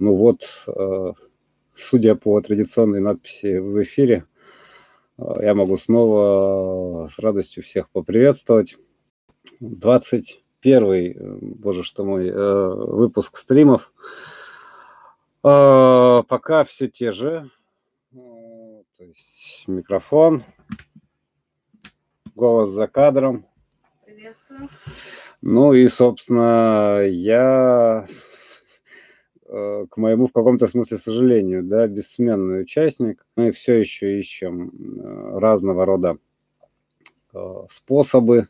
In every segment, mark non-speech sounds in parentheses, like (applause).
Ну вот, судя по традиционной надписи в эфире, я могу снова с радостью всех поприветствовать. 21 боже что мой, выпуск стримов. Пока все те же. То есть микрофон, голос за кадром. Приветствую. Ну и, собственно, я э, к моему в каком-то смысле сожалению, да, бессменный участник. Мы все еще ищем э, разного рода э, способы,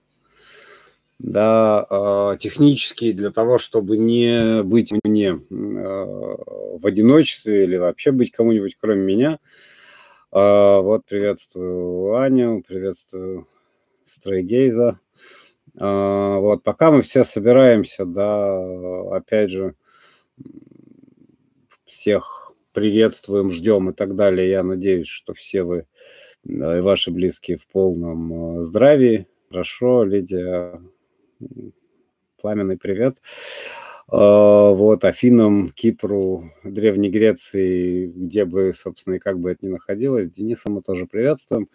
да, технические для того, чтобы не быть мне в одиночестве или вообще быть кому-нибудь кроме меня. Вот приветствую Аню, приветствую Стрейгейза. Вот, пока мы все собираемся, да, опять же, всех приветствуем, ждем и так далее. Я надеюсь, что все вы и ваши близкие в полном а, здравии. Хорошо, Лидия, пламенный привет. А, вот, Афинам, Кипру, Древней Греции, где бы, собственно, и как бы это ни находилось, Дениса мы тоже приветствуем.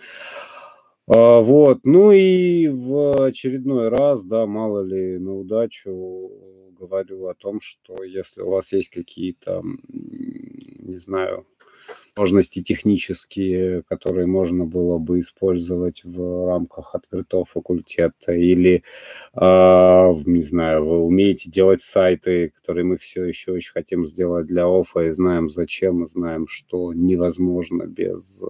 А, вот, ну и в очередной раз, да, мало ли на удачу говорю о том, что если у вас есть какие-то, не знаю, возможности технические, которые можно было бы использовать в рамках открытого факультета, или, э, не знаю, вы умеете делать сайты, которые мы все еще очень хотим сделать для ОФА, и знаем зачем, и знаем, что невозможно без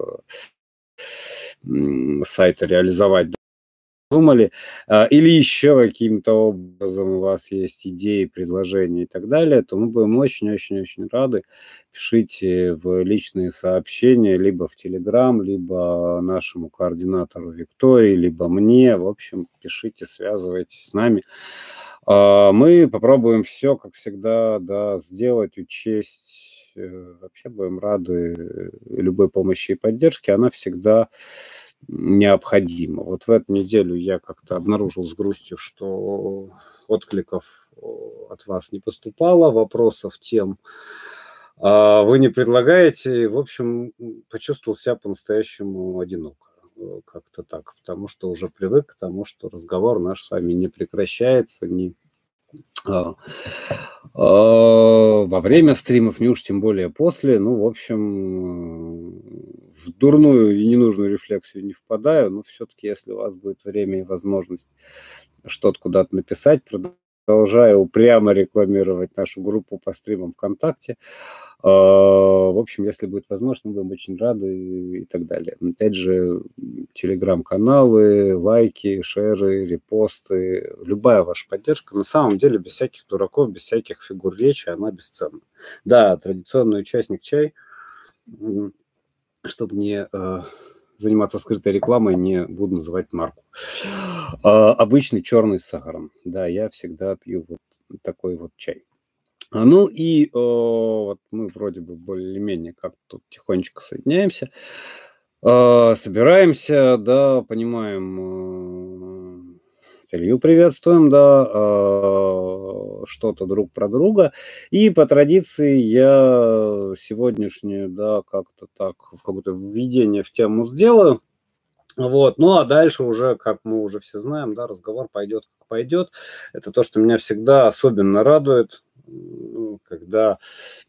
сайта реализовать думали, а, или еще каким-то образом у вас есть идеи, предложения и так далее, то мы будем очень-очень-очень рады. Пишите в личные сообщения, либо в Телеграм, либо нашему координатору Виктории, либо мне. В общем, пишите, связывайтесь с нами. А, мы попробуем все, как всегда, да, сделать, учесть вообще будем рады любой помощи и поддержке, она всегда необходима. Вот в эту неделю я как-то обнаружил с грустью, что откликов от вас не поступало, вопросов, тем а, вы не предлагаете. В общем, почувствовал себя по-настоящему одиноко э, как-то так, потому что уже привык к тому, что разговор наш с вами не прекращается, не во время стримов, не уж тем более после. Ну, в общем, в дурную и ненужную рефлексию не впадаю, но все-таки, если у вас будет время и возможность что-то куда-то написать, продолжаю упрямо рекламировать нашу группу по стримам ВКонтакте. А, в общем, если будет возможность, мы будем очень рады и так далее. Опять же, телеграм-каналы, лайки, шеры, репосты, любая ваша поддержка, на самом деле, без всяких дураков, без всяких фигур речи, она бесценна. Да, традиционный участник чай, чтобы не а, заниматься скрытой рекламой, не буду называть марку. А, обычный черный с сахаром. Да, я всегда пью вот такой вот чай. А, ну и о, вот мы вроде бы более-менее как тут тихонечко соединяемся, э, собираемся, да, понимаем, э, Илью приветствуем, да, э, что-то друг про друга. И по традиции я сегодняшнюю, да, как-то так, в какое-то введение в тему сделаю. Вот, ну а дальше уже, как мы уже все знаем, да, разговор пойдет как пойдет. Это то, что меня всегда особенно радует, когда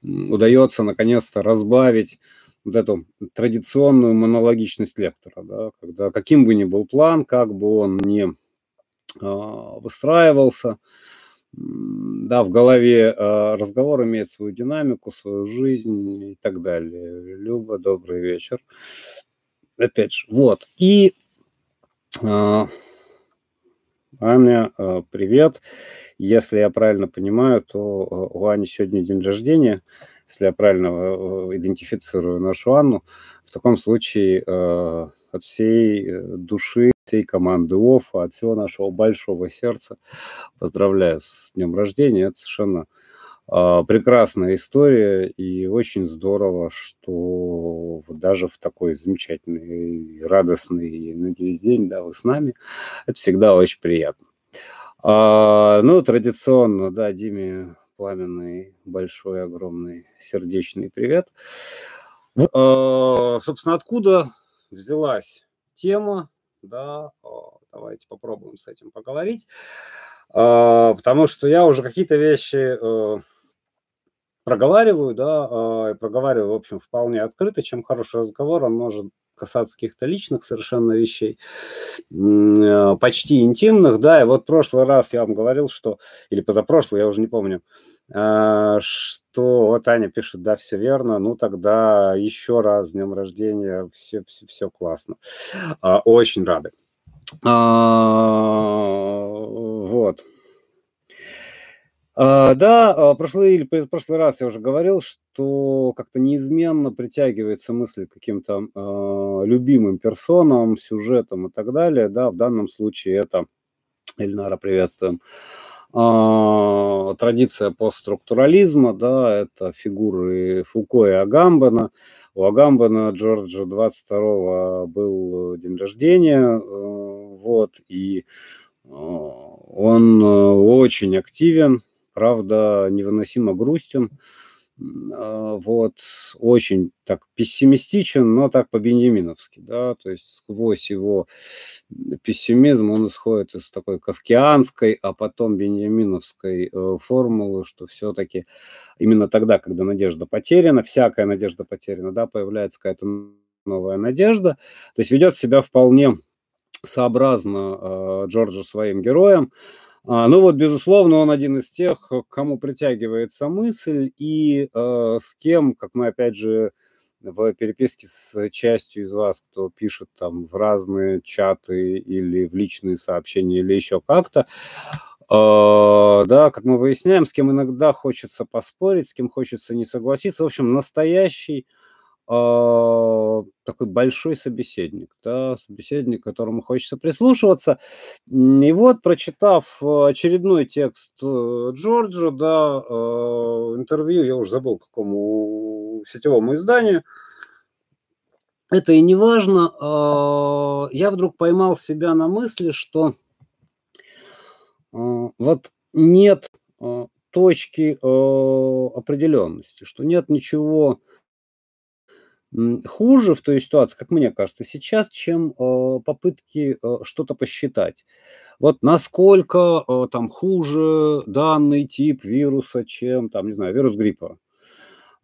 удается наконец-то разбавить вот эту традиционную монологичность лектора, да, когда каким бы ни был план, как бы он ни а, выстраивался, да, в голове а, разговор имеет свою динамику, свою жизнь и так далее. Люба, добрый вечер. Опять же, вот. И а, Аня, э, привет. Если я правильно понимаю, то у Ани сегодня день рождения. Если я правильно э, идентифицирую нашу Анну, в таком случае от всей души, всей команды ОФА, от всего нашего большого сердца поздравляю с днем рождения. Это совершенно прекрасная история, и очень здорово, что даже в такой замечательный, радостный, надеюсь, день, да, вы с нами. Это всегда очень приятно. А, ну, традиционно, да, Диме пламенный, большой, огромный, сердечный привет. Э, собственно, откуда взялась тема, да, давайте попробуем с этим поговорить, э, потому что я уже какие-то вещи э, проговариваю, да, проговариваю, в общем, вполне открыто, чем хороший разговор, он может касаться каких-то личных совершенно вещей, э, почти интимных, да, и вот в прошлый раз я вам говорил, что, или позапрошлый, я уже не помню, э, что вот Аня пишет, да, все верно, ну тогда еще раз с днем рождения, все, все, все классно, а, очень рады. А, вот. А, да, а, прошлый или прошлый раз я уже говорил, что как-то неизменно притягивается мысль к каким-то э, любимым персонам, сюжетам и так далее. Да, в данном случае это, Эльнара, приветствуем, э, традиция постструктурализма, да, это фигуры Фуко и Агамбана. У Агамбана Джорджа 22 был день рождения, э, вот, и он очень активен, правда, невыносимо грустен, а, вот, очень так пессимистичен, но так по-беньяминовски, да, то есть сквозь его пессимизм он исходит из такой кавкианской, а потом беньяминовской э, формулы, что все-таки именно тогда, когда надежда потеряна, всякая надежда потеряна, да, появляется какая-то новая надежда, то есть ведет себя вполне сообразно э, Джорджа своим героем, а, ну вот, безусловно, он один из тех, к кому притягивается мысль и э, с кем, как мы опять же в переписке с частью из вас, кто пишет там в разные чаты или в личные сообщения или еще как-то, э, да, как мы выясняем, с кем иногда хочется поспорить, с кем хочется не согласиться. В общем, настоящий а, такой большой собеседник, да, собеседник, которому хочется прислушиваться. И вот, прочитав очередной текст э, Джорджа, да, а, интервью, я уже забыл, какому сетевому изданию, это и не важно, а, я вдруг поймал себя на мысли, что вот нет точки определенности, что нет ничего хуже в той ситуации, как мне кажется, сейчас, чем э, попытки э, что-то посчитать. Вот насколько э, там хуже данный тип вируса, чем там, не знаю, вирус гриппа.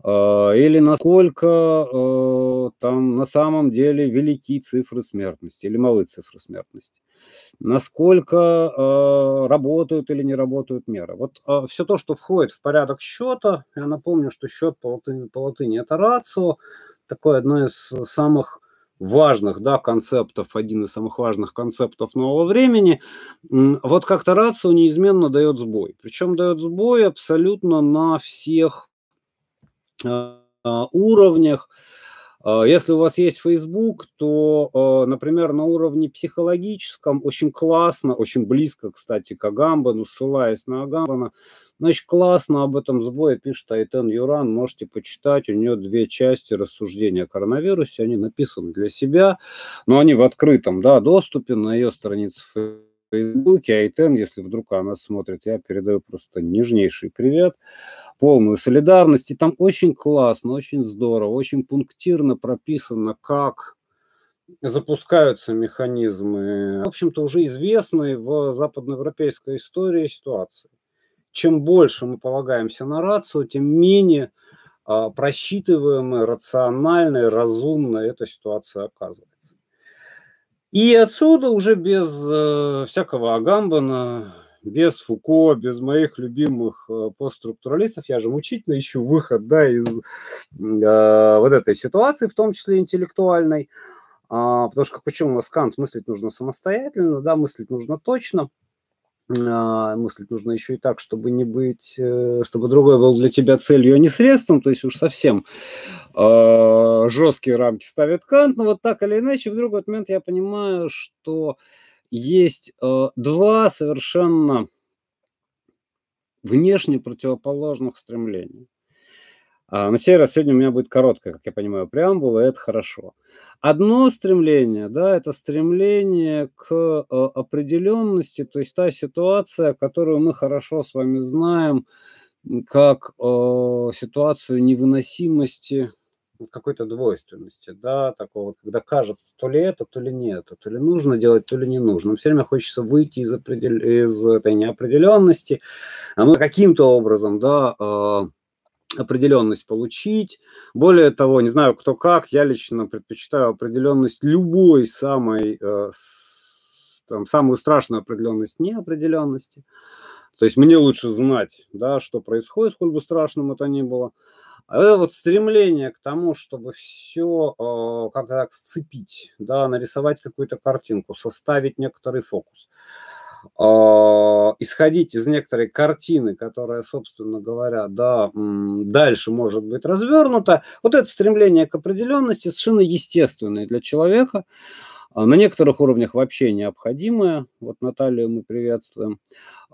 Или насколько там на самом деле велики цифры смертности или малы цифры смертности. Насколько работают или не работают меры. Вот все то, что входит в порядок счета, я напомню, что счет по латыни, по латыни это рацио, такое одно из самых важных да, концептов, один из самых важных концептов нового времени, вот как-то рацио неизменно дает сбой. Причем дает сбой абсолютно на всех э, уровнях. А, если у вас есть Facebook, то, э, например, на уровне психологическом очень классно, очень близко, кстати, к Агамбану, ссылаясь на Агамбана, Значит, классно об этом сбое пишет Айтен Юран, можете почитать. У нее две части рассуждения о коронавирусе, они написаны для себя, но они в открытом да, доступе на ее странице в Фейсбуке. Айтен, если вдруг она смотрит, я передаю просто нежнейший привет, полную солидарность. И там очень классно, очень здорово, очень пунктирно прописано, как запускаются механизмы, в общем-то, уже известные в западноевропейской истории ситуации чем больше мы полагаемся на рацию, тем менее а, просчитываемой, рациональной, разумной эта ситуация оказывается. И отсюда уже без э, всякого Агамбана, без Фуко, без моих любимых э, постструктуралистов, я же мучительно ищу выход да, из э, вот этой ситуации, в том числе интеллектуальной, э, потому что почему у нас Кант мыслить нужно самостоятельно, да, мыслить нужно точно – мыслить нужно еще и так, чтобы не быть, э, чтобы другой был для тебя целью, а не средством, то есть уж совсем э, жесткие рамки ставит Кант, но вот так или иначе, в другой момент я понимаю, что есть э, два совершенно внешне противоположных стремления. А на сей раз сегодня у меня будет короткая, как я понимаю, преамбула, и это хорошо. Одно стремление, да, это стремление к определенности, то есть та ситуация, которую мы хорошо с вами знаем как э, ситуацию невыносимости какой-то двойственности, да, такого, когда кажется, то ли это, то ли не это, то ли нужно делать, то ли не нужно. Все время хочется выйти из, определ... из этой неопределенности, а мы каким-то образом, да, э, определенность получить. Более того, не знаю, кто как, я лично предпочитаю определенность любой самой, э, там, самую страшную определенность неопределенности. То есть мне лучше знать, да, что происходит, сколь бы страшным это ни было. А это вот стремление к тому, чтобы все э, как-то так сцепить, да, нарисовать какую-то картинку, составить некоторый фокус. Исходить из некоторой картины, которая, собственно говоря, да, дальше может быть развернута, вот это стремление к определенности совершенно естественное для человека, а, на некоторых уровнях вообще необходимое. Вот Наталью мы приветствуем.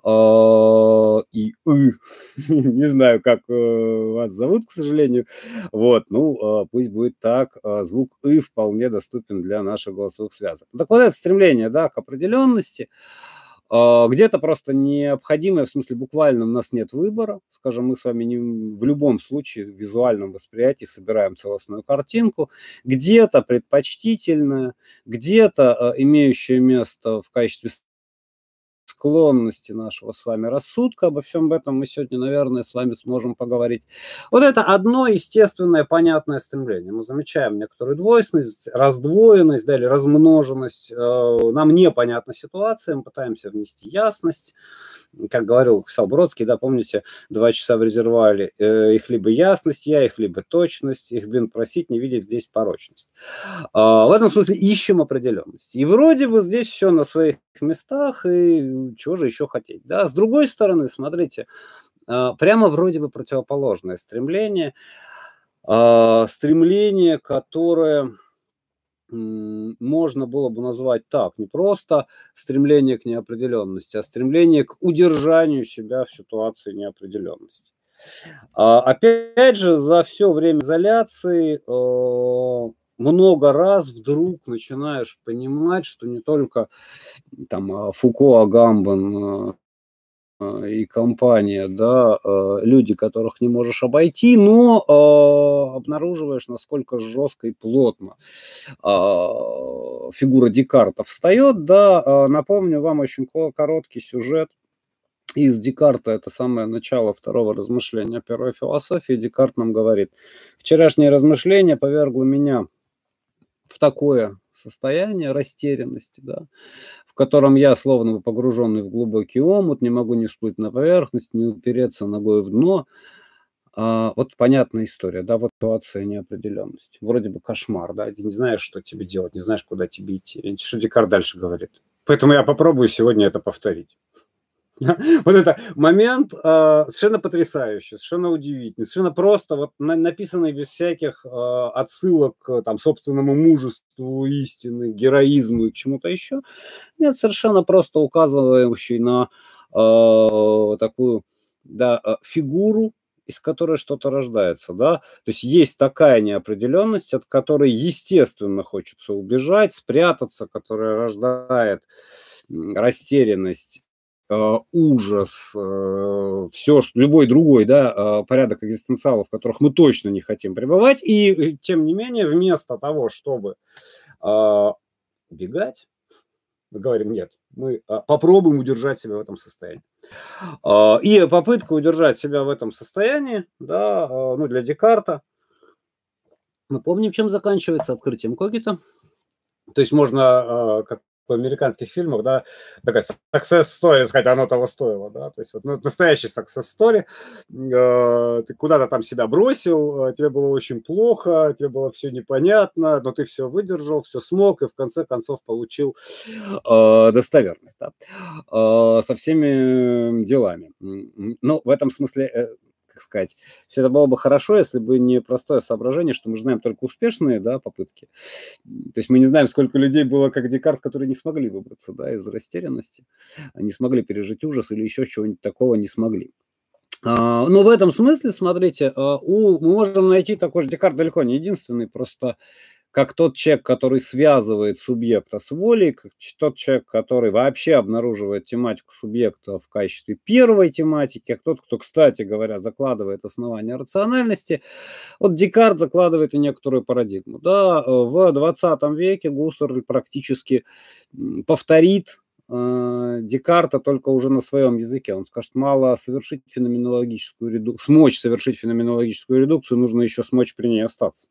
А, и «ы», (laughs) не знаю, как э, вас зовут, к сожалению. Вот, ну, пусть будет так. Звук «ы» вполне доступен для наших голосовых связок. Так вот это стремление, да, к определенности – а, где-то просто необходимое, в смысле буквально у нас нет выбора. Скажем, мы с вами не, в любом случае в визуальном восприятии собираем целостную картинку. Где-то предпочтительное, где-то а, имеющее место в качестве склонности нашего с вами рассудка. Обо всем этом мы сегодня, наверное, с вами сможем поговорить. Вот это одно естественное, понятное стремление. Мы замечаем некоторую двойственность, раздвоенность, да, или размноженность. Э, нам непонятна ситуация, мы пытаемся внести ясность. Как говорил писал Бродский, да, помните, два часа в резервуаре, э, их либо ясность я, их либо точность, их, блин, просить, не видеть здесь порочность. А, в этом смысле ищем определенность. И вроде бы здесь все на своих местах, и чего же еще хотеть. Да? С другой стороны, смотрите, а, прямо вроде бы противоположное стремление, а, стремление, которое можно было бы назвать так, не просто стремление к неопределенности, а стремление к удержанию себя в ситуации неопределенности. А, опять же, за все время изоляции много раз вдруг начинаешь понимать, что не только там а, Фуко, Агамбан а, и компания, да, а, люди, которых не можешь обойти, но обнаруживаешь, насколько жестко и плотно фигура Декарта встает, да, напомню вам очень короткий сюжет. Из Декарта, это самое начало второго размышления первой философии, Декарт нам говорит, вчерашнее размышление повергло меня в такое состояние растерянности, да, котором я, словно погруженный в глубокий омут, не могу не всплыть на поверхность, не упереться ногой в дно. А, вот понятная история, да, вот ситуация неопределенности. Вроде бы кошмар, да, ты не знаешь, что тебе делать, не знаешь, куда тебе идти. Что Декар дальше говорит. Поэтому я попробую сегодня это повторить. (laughs) Вот это момент э, совершенно потрясающий, совершенно удивительный, совершенно просто вот на, написанный без всяких э, отсылок там собственному мужеству, истины, героизму и к чему-то еще. Нет, совершенно просто указывающий на э, такую да, фигуру, из которой что-то рождается, да, то есть есть такая неопределенность, от которой естественно хочется убежать, спрятаться, которая рождает растерянность ужас, э, все, любой другой да, э, порядок экзистенциалов, в которых мы точно не хотим пребывать. И, тем не менее, вместо того, чтобы убегать, мы говорим, нет, мы попробуем удержать себя в этом состоянии. И попытка удержать себя в этом состоянии, да, ну, для Декарта, мы помним, чем заканчивается открытием Когита. То есть можно, как в американских фильмах, да, такая success story, сказать, оно того стоило, да, то есть вот ну, настоящий success story, э, ты куда-то там себя бросил, э, тебе было очень плохо, тебе было все непонятно, но ты все выдержал, все смог и в конце концов получил э, достоверность, да, э, со всеми делами. Ну, в этом смысле э, как сказать, все это было бы хорошо, если бы не простое соображение, что мы знаем только успешные да, попытки. То есть мы не знаем, сколько людей было, как Декарт, которые не смогли выбраться да, из растерянности, не смогли пережить ужас или еще чего-нибудь такого не смогли. А, но в этом смысле, смотрите, а, у, мы можем найти такой же Декарт далеко не единственный, просто как тот человек, который связывает субъекта с волей, как тот человек, который вообще обнаруживает тематику субъекта в качестве первой тематики, как тот, кто, кстати говоря, закладывает основания рациональности. Вот Декарт закладывает и некоторую парадигму. Да, в 20 веке Гуссерль практически повторит э, Декарта только уже на своем языке. Он скажет, мало совершить феноменологическую редукцию, смочь совершить феноменологическую редукцию, нужно еще смочь при ней остаться.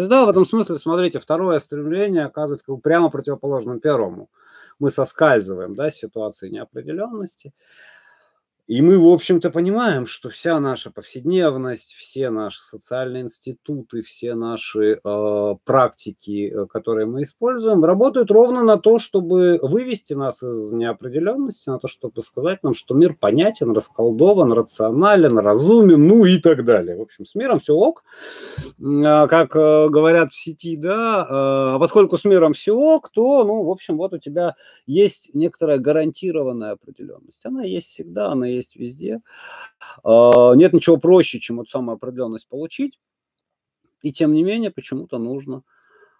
То есть, да, в этом смысле, смотрите, второе стремление оказывается как бы прямо противоположным первому. Мы соскальзываем, да, с ситуации неопределенности, и мы, в общем-то, понимаем, что вся наша повседневность, все наши социальные институты, все наши э, практики, которые мы используем, работают ровно на то, чтобы вывести нас из неопределенности, на то, чтобы сказать нам, что мир понятен, расколдован, рационален, разумен, ну и так далее. В общем, с миром все ок, э, как э, говорят в сети, да, э, а поскольку с миром все ок, то, ну, в общем, вот у тебя есть некоторая гарантированная определенность. Она есть всегда, она есть есть везде. А, нет ничего проще, чем вот самоопределенность получить. И тем не менее, почему-то нужно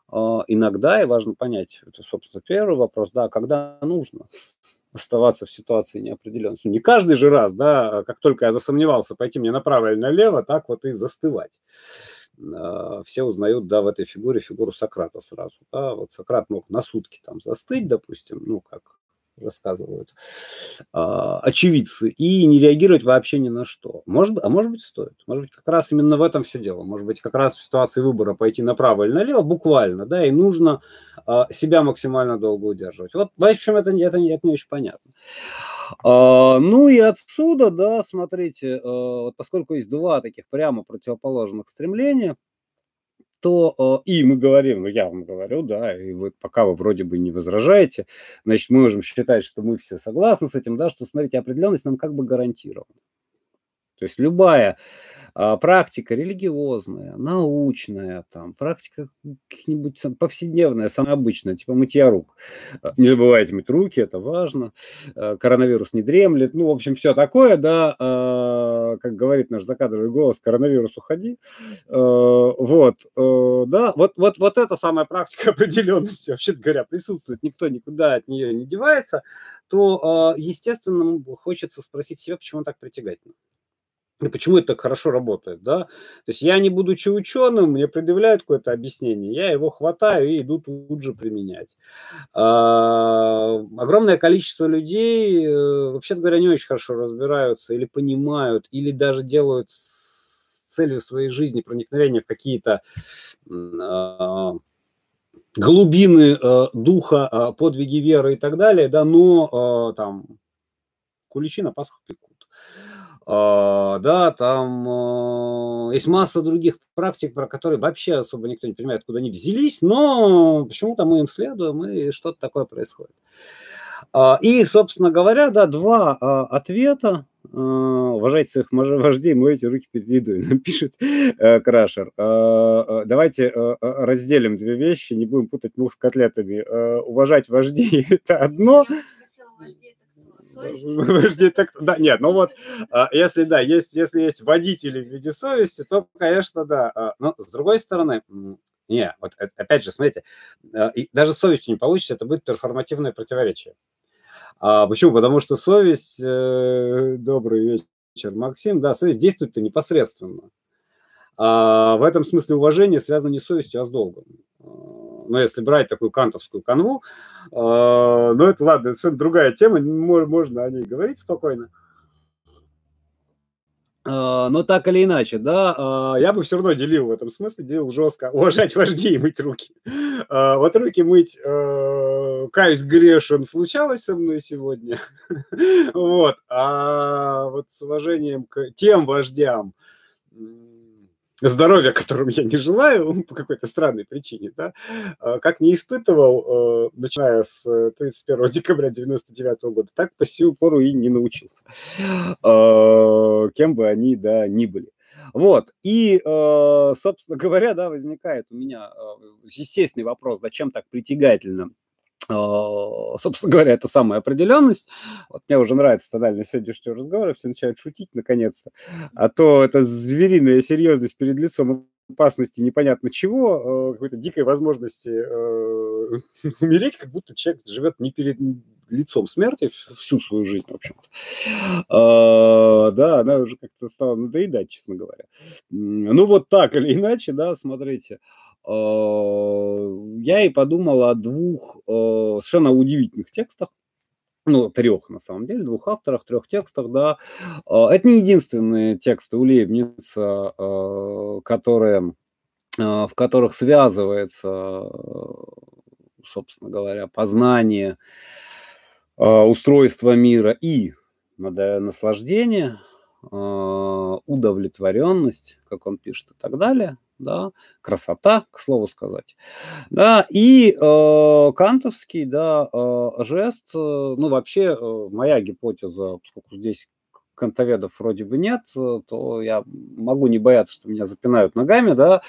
а, иногда, и важно понять, это, собственно, первый вопрос, да, когда нужно (laughs) оставаться в ситуации неопределенности. Не каждый же раз, да, как только я засомневался, пойти мне направо или налево, так вот и застывать. А, все узнают, да, в этой фигуре фигуру Сократа сразу. Да, вот Сократ мог на сутки там застыть, допустим, ну, как рассказывают а, очевидцы, и не реагировать вообще ни на что. Может, а может быть, стоит. Может быть, как раз именно в этом все дело. Может быть, как раз в ситуации выбора пойти направо или налево, буквально, да, и нужно а, себя максимально долго удерживать. Вот, в общем, это, это, это не очень понятно. А, ну и отсюда, да, смотрите, поскольку есть два таких прямо противоположных стремления – то и мы говорим, ну я вам говорю, да, и вот пока вы вроде бы не возражаете, значит, мы можем считать, что мы все согласны с этим, да, что, смотрите, определенность нам как бы гарантирована. То есть любая а, практика религиозная, научная, там, практика какая-нибудь повседневная, самая обычная, типа мытья рук. А, не забывайте мыть руки, это важно. А, коронавирус не дремлет. Ну, в общем, все такое, да, как говорит наш закадровый голос, коронавирус уходи. Вот, да, вот, вот, вот эта самая практика (laughs) определенности, вообще говоря, присутствует, никто никуда от нее не девается, то, естественно, хочется спросить себя, почему так притягательно. И почему это так хорошо работает, да? То есть я, не будучи ученым, мне предъявляют какое-то объяснение, я его хватаю и иду тут же применять. А, огромное количество людей, э, вообще говоря, не очень хорошо разбираются или понимают, или даже делают с целью своей жизни проникновения в какие-то а, глубины э, духа, а, подвиги веры и так далее, да, но там куличи на Пасху пекут. А, да, там а, есть масса других практик, про которые вообще особо никто не понимает, откуда они взялись, но почему-то мы им следуем, и что-то такое происходит. А, и, собственно говоря, да, два ответа. Уважайте своих вождей, мойте руки перед едой, (laughs) пишет э, Крашер. Давайте разделим две вещи, не будем путать мух с котлетами. Уважать вождей – это одно – совесть. так, да, нет, ну вот, а, если да, есть, если есть водители в виде совести, то, конечно, да. А, но с другой стороны, не, вот опять же, смотрите, а, даже с совестью не получится, это будет перформативное противоречие. А почему? Потому что совесть, э, добрый вечер, Максим, да, совесть действует-то непосредственно. А в этом смысле уважение связано не с совестью, а с долгом но ну, если брать такую кантовскую канву, э, ну, это, ладно, это совершенно другая тема, можно о ней говорить спокойно. Uh, но так или иначе, да, я бы все равно делил в этом смысле, делил жестко, (laughs) уважать вождей и мыть руки. Вот руки мыть, каюсь, грешен, случалось со мной сегодня. (laughs) вот, а вот с уважением к тем вождям, здоровья, (laughs) которым я не желаю по какой-то странной причине, да, а, как не испытывал, э, начиная с 31 декабря 99 года, так по сию пору и не научился, а, кем бы они, да, ни были. Вот, и, э, собственно говоря, да, возникает у меня э, естественный вопрос, зачем так притягательно а, собственно говоря, это самая определенность. Вот мне уже нравится тональность сегодняшнего разговора, все начинают шутить наконец-то. А то это звериная серьезность перед лицом опасности непонятно чего, какой-то дикой возможности (laughs) умереть, как будто человек живет не перед лицом смерти всю свою жизнь, в общем-то. Да, она уже как-то стала надоедать, честно говоря. Ну вот так или иначе, да, смотрите. Я и подумал о двух совершенно удивительных текстах ну, трех, на самом деле, двух авторах, трех текстах, да. А, это не единственные тексты у Лейбница, которые, в которых связывается, собственно говоря, познание устройства мира и наслаждение, удовлетворенность, как он пишет, и так далее – да, красота, к слову сказать, да, и э, кантовский, да, э, жест, э, ну, вообще, э, моя гипотеза, поскольку здесь кантоведов вроде бы нет, э, то я могу не бояться, что меня запинают ногами, да,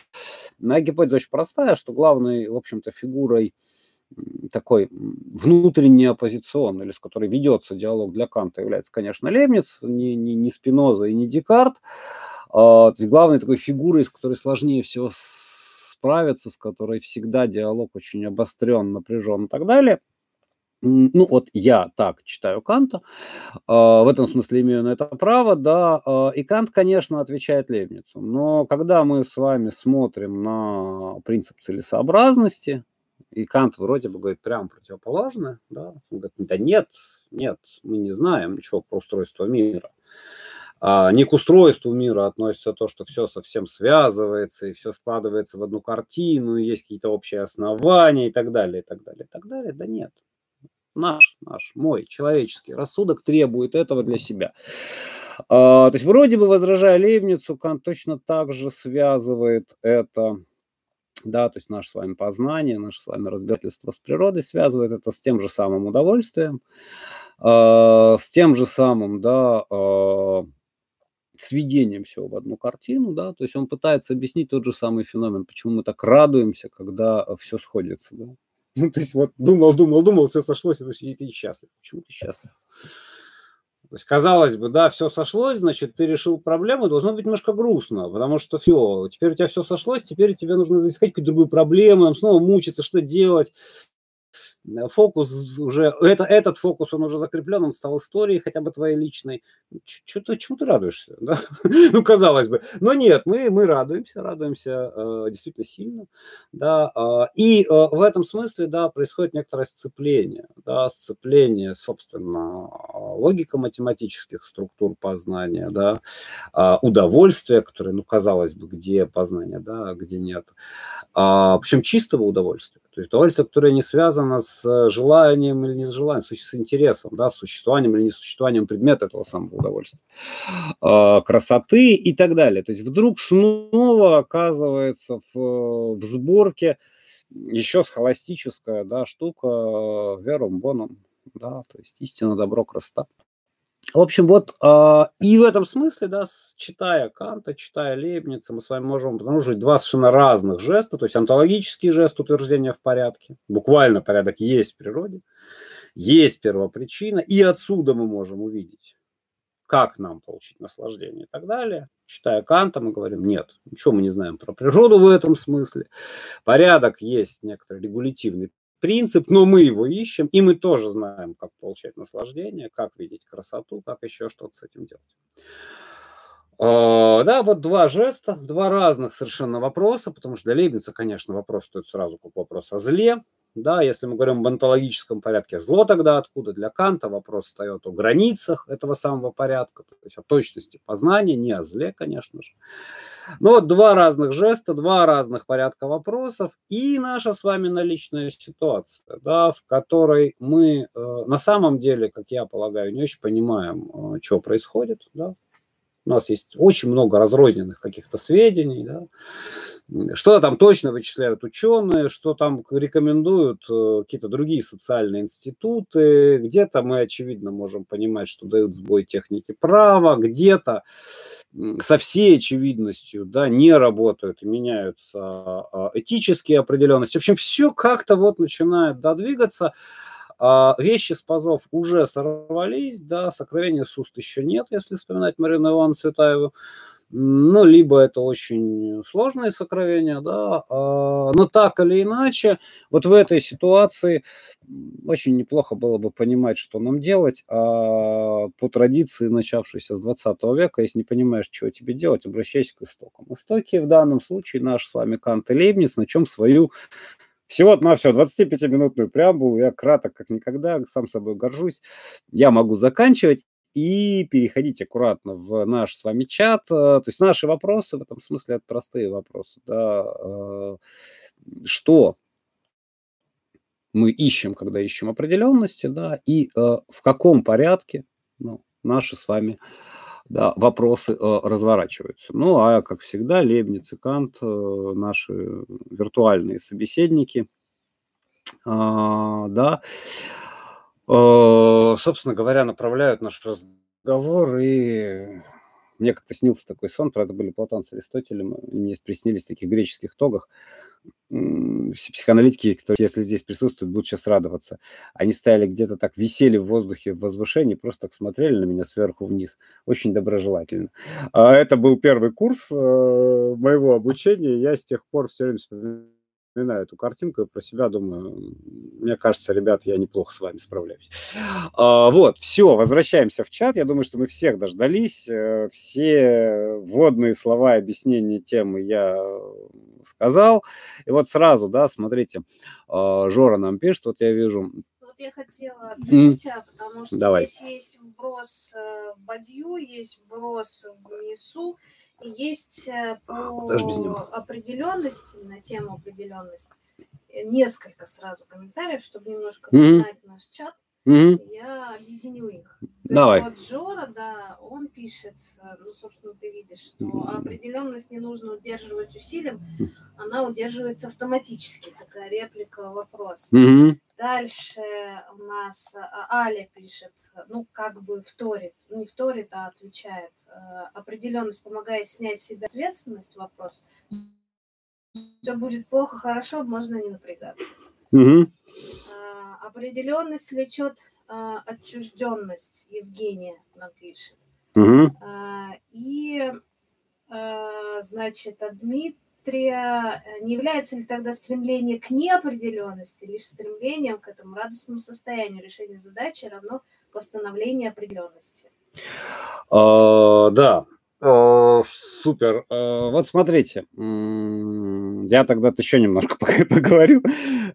моя гипотеза очень простая, что главной, в общем-то, фигурой такой внутренне оппозиционной, или с которой ведется диалог для Канта, является, конечно, Лебниц, не, не, не Спиноза и не Декарт, а, то есть главной такой фигурой, с которой сложнее всего справиться, с которой всегда диалог очень обострен, напряжен и так далее. Ну вот я так читаю Канта, а, в этом смысле имею на это право, да, а, и Кант, конечно, отвечает Лебницу, но когда мы с вами смотрим на принцип целесообразности, и Кант вроде бы говорит прямо противоположное, да, он говорит, да нет, нет, мы не знаем ничего про устройство мира. А, не к устройству мира относится то, что все совсем связывается, и все складывается в одну картину, и есть какие-то общие основания и так далее, и так далее, и так далее. Да нет. Наш, наш, мой, человеческий рассудок требует этого для себя. А, то есть вроде бы, возражая Лейбницу, Кант точно так же связывает это да, то есть наше с вами познание, наше с вами разбирательство с природой связывает это с тем же самым удовольствием, э, с тем же самым, да, э, сведением всего в одну картину, да, то есть он пытается объяснить тот же самый феномен, почему мы так радуемся, когда все сходится, да. (laughs) Ну, то есть вот думал, думал, думал, все сошлось, и ты счастлив. Почему ты счастлив? То есть, казалось бы, да, все сошлось, значит, ты решил проблему, должно быть немножко грустно, потому что все, теперь у тебя все сошлось, теперь тебе нужно искать какую-то другую проблему, снова мучиться, что делать. Э, фокус уже, это, этот фокус, он уже закреплен, он стал историей хотя бы твоей личной. Что-то, чему ты радуешься? Да? (laughs) ну, казалось бы. Но нет, мы, мы радуемся, радуемся э, действительно сильно. Да, э, и э, в этом смысле, да, происходит некоторое сцепление, да, сцепление, собственно, логика математических структур познания, да, э, удовольствие, которое, ну, казалось бы, где познание, да, где нет. Э, причем чистого удовольствия. То есть удовольствие, которое не связано с желанием или не с желанием, с интересом, да, с существованием или несуществованием предмета этого самого удовольствия, а, красоты и так далее. То есть вдруг снова оказывается в, в сборке еще схоластическая да, штука верум боном, да, то есть истина, добро, красота. В общем, вот э, и в этом смысле, да, читая Канта, читая Лейбница, мы с вами можем обнаружить два совершенно разных жеста, то есть онтологический жест утверждения в порядке, буквально порядок есть в природе, есть первопричина, и отсюда мы можем увидеть, как нам получить наслаждение и так далее. Читая Канта, мы говорим, нет, ничего мы не знаем про природу в этом смысле. Порядок есть некоторый регулятивный принцип, но мы его ищем, и мы тоже знаем, как получать наслаждение, как видеть красоту, как еще что-то с этим делать. А, да, вот два жеста, два разных совершенно вопроса, потому что для Лейбница, конечно, вопрос стоит сразу как вопрос о зле, да, если мы говорим в онтологическом порядке, зло тогда откуда? Для Канта вопрос встает о границах этого самого порядка, то есть о точности познания, не о зле, конечно же. Но вот два разных жеста, два разных порядка вопросов и наша с вами наличная ситуация, да, в которой мы э, на самом деле, как я полагаю, не очень понимаем, э, что происходит, да, у нас есть очень много разрозненных каких-то сведений, да, что там точно вычисляют ученые, что там рекомендуют э, какие-то другие социальные институты, где-то мы, очевидно, можем понимать, что дают сбой техники права, где-то со всей очевидностью да, не работают и меняются а, этические определенности. В общем, все как-то вот начинает да, двигаться. А, вещи с пазов уже сорвались, да, сокровения с уст еще нет, если вспоминать Марину Ивановну Цветаеву. ну, либо это очень сложные сокровения, да, а, но так или иначе, вот в этой ситуации очень неплохо было бы понимать, что нам делать, а по традиции, начавшейся с 20 века, если не понимаешь, чего тебе делать, обращайся к истокам. Истоки в данном случае наш с вами Кант и Лейбниц, на чем свою всего на все 25-минутную преамбулу, я краток как никогда, сам собой горжусь, я могу заканчивать и переходить аккуратно в наш с вами чат. Э, то есть наши вопросы в этом смысле это простые вопросы. Да, э, что мы ищем, когда ищем определенности, да, и э, в каком порядке ну, наши с вами да, вопросы разворачиваются. Ну, а как всегда, Лебниц и Кант, наши виртуальные собеседники, да, Э, собственно говоря, направляют наш разговор, и мне как-то снился такой сон, правда, были Платон с Аристотелем, мне приснились в таких греческих тогах, все психоаналитики, которые, если здесь присутствуют, будут сейчас радоваться. Они стояли где-то так, висели в воздухе в возвышении, просто так смотрели на меня сверху вниз, очень доброжелательно. А это был первый курс э, моего обучения, я с тех пор все время вспоминаю вспоминаю эту картинку и про себя думаю, мне кажется, ребят, я неплохо с вами справляюсь. А, вот, все, возвращаемся в чат. Я думаю, что мы всех дождались. Э, все вводные слова, объяснения темы я сказал. И вот сразу, да, смотрите, а, Жора нам пишет, вот я вижу, вот я хотела ответить, mm. потому что Давай. здесь есть вброс э, в бадью, есть вброс в МИСУ, есть э, по определенности, на тему определенности, несколько сразу комментариев, чтобы немножко mm-hmm. наш чат. Mm-hmm. Я объединю их. То Давай. Есть вот Жора, да, он пишет, э, ну, собственно, ты видишь, что определенность не нужно удерживать усилием, она удерживается автоматически. Такая реплика, вопрос. Mm-hmm. Дальше у нас а, Аля пишет, ну, как бы вторит, не вторит, а отвечает. Определенность помогает снять с себя ответственность, вопрос. Все будет плохо, хорошо, можно не напрягаться. Mm-hmm определенность влечет э, отчужденность, Евгения нам пишет. Угу. Э, и, э, значит, от Дмитрия, не является ли тогда стремление к неопределенности лишь стремлением к этому радостному состоянию решения задачи равно восстановлению определенности? А, да, а, супер. А, вот смотрите, я тогда еще немножко (laughs) поговорю.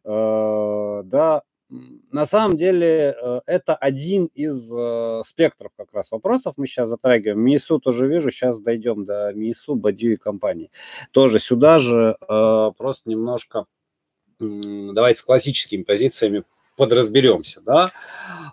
А, да, на самом деле э, это один из э, спектров как раз вопросов мы сейчас затрагиваем. МИСУ тоже вижу, сейчас дойдем до МИСУ, Бадью и компании. Тоже сюда же э, просто немножко давайте с классическими позициями подразберемся, да.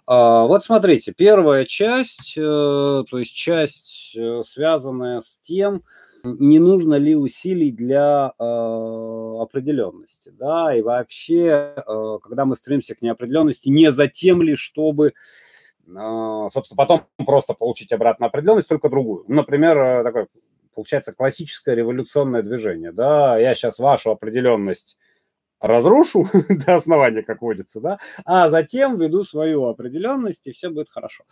А, вот смотрите, первая часть, то есть часть, связанная с тем, не нужно ли усилий для э, определенности, да, и вообще, э, когда мы стремимся к неопределенности, не за тем ли, чтобы, э, собственно, потом просто получить обратно определенность, только другую. Например, э, такое, получается, классическое революционное движение, да, я сейчас вашу определенность разрушу (laughs) до основания, как водится, да, а затем введу свою определенность, и все будет хорошо.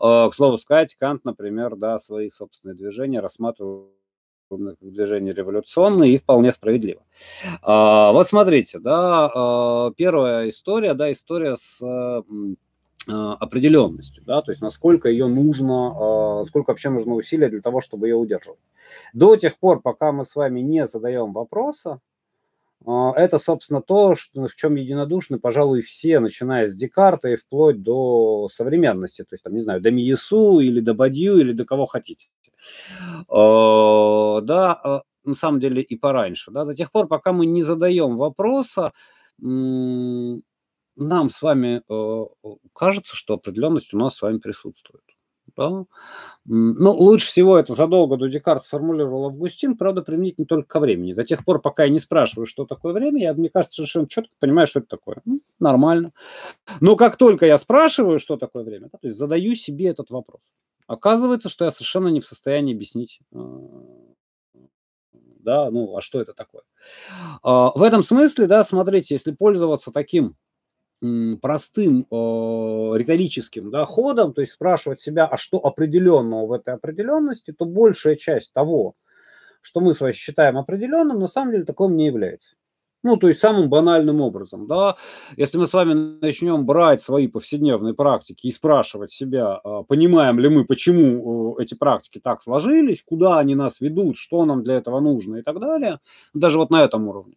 Э, к слову сказать, Кант, например, да, свои собственные движения рассматривал движение революционное и вполне справедливо. А, вот смотрите, да, а, первая история, да, история с а, определенностью, да, то есть насколько ее нужно, сколько вообще нужно усилия для того, чтобы ее удерживать. До тех пор, пока мы с вами не задаем вопроса, это, собственно, то, что, в чем единодушны, пожалуй, все, начиная с Декарта и вплоть до современности, то есть, там, не знаю, до Миесу или до Бадью или до кого хотите. Э, да, э, на самом деле и пораньше, да, до тех пор, пока мы не задаем вопроса, нам с вами э, кажется, что определенность у нас с вами присутствует. Да? Ну, лучше всего это задолго до Декарта сформулировал Августин, правда, применить не только ко времени. До тех пор, пока я не спрашиваю, что такое время, я, мне кажется, совершенно четко понимаю, что это такое. Ну, нормально. Но как только я спрашиваю, что такое время, да, то есть задаю себе этот вопрос, Оказывается, что я совершенно не в состоянии объяснить, а, да, ну, а что это такое. А, в этом смысле, да, смотрите, если пользоваться таким простым э, риторическим да, ходом, то есть спрашивать себя, а что определенного в этой определенности, то большая часть того, что мы с вами считаем определенным, на самом деле таком не является. Ну, то есть самым банальным образом, да, если мы с вами начнем брать свои повседневные практики и спрашивать себя, а, понимаем ли мы, почему э, эти практики так сложились, куда они нас ведут, что нам для этого нужно и так далее, даже вот на этом уровне,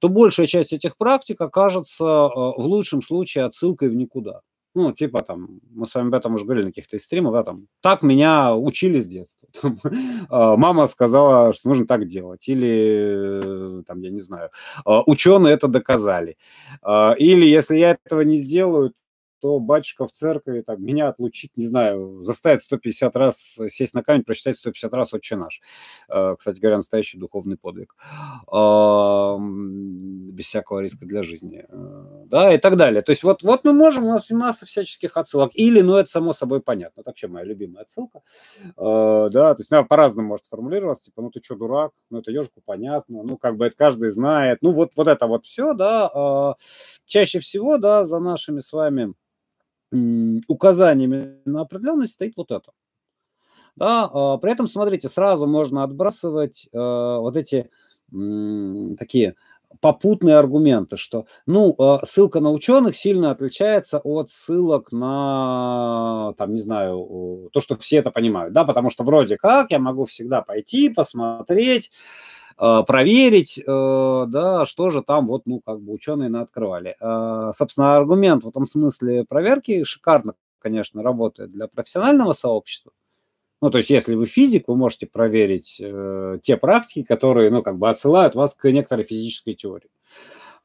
то большая часть этих практик окажется а, в лучшем случае отсылкой в никуда. Ну, типа там, мы с вами об этом уже говорили на каких-то стримах, да, там, так меня учили с детства. (laughs) А, мама сказала, что нужно так делать. Или, там, я не знаю, а, ученые это доказали. А, или если я этого не сделаю, то батюшка в церкви так, меня отлучить, не знаю, заставит 150 раз сесть на камень, прочитать 150 раз «Отче наш». Кстати говоря, настоящий духовный подвиг. Без всякого риска для жизни. Э, да, и так далее. То есть вот, вот мы можем, у нас масса всяческих отсылок. Или, ну, это само собой понятно. Это вообще моя любимая отсылка. Да, то есть она по-разному может формулироваться. Типа, ну, ты что, дурак? Ну, это ежику понятно. Ну, как бы это каждый знает. Ну, вот, вот это вот все, да. Чаще всего, да, за нашими с вами указаниями на определенность стоит вот это. Да, а, при этом, смотрите, сразу можно отбрасывать а, вот эти такие попутные аргументы, что, ну, а, ссылка на ученых сильно отличается от ссылок на, там, не знаю, то, что все это понимают, да, потому что вроде как я могу всегда пойти, посмотреть, проверить, э, да, что же там вот, ну, как бы ученые открывали. Э, собственно, аргумент в этом смысле проверки шикарно, конечно, работает для профессионального сообщества. Ну, то есть, если вы физик, вы можете проверить э, те практики, которые, ну, как бы отсылают вас к некоторой физической теории.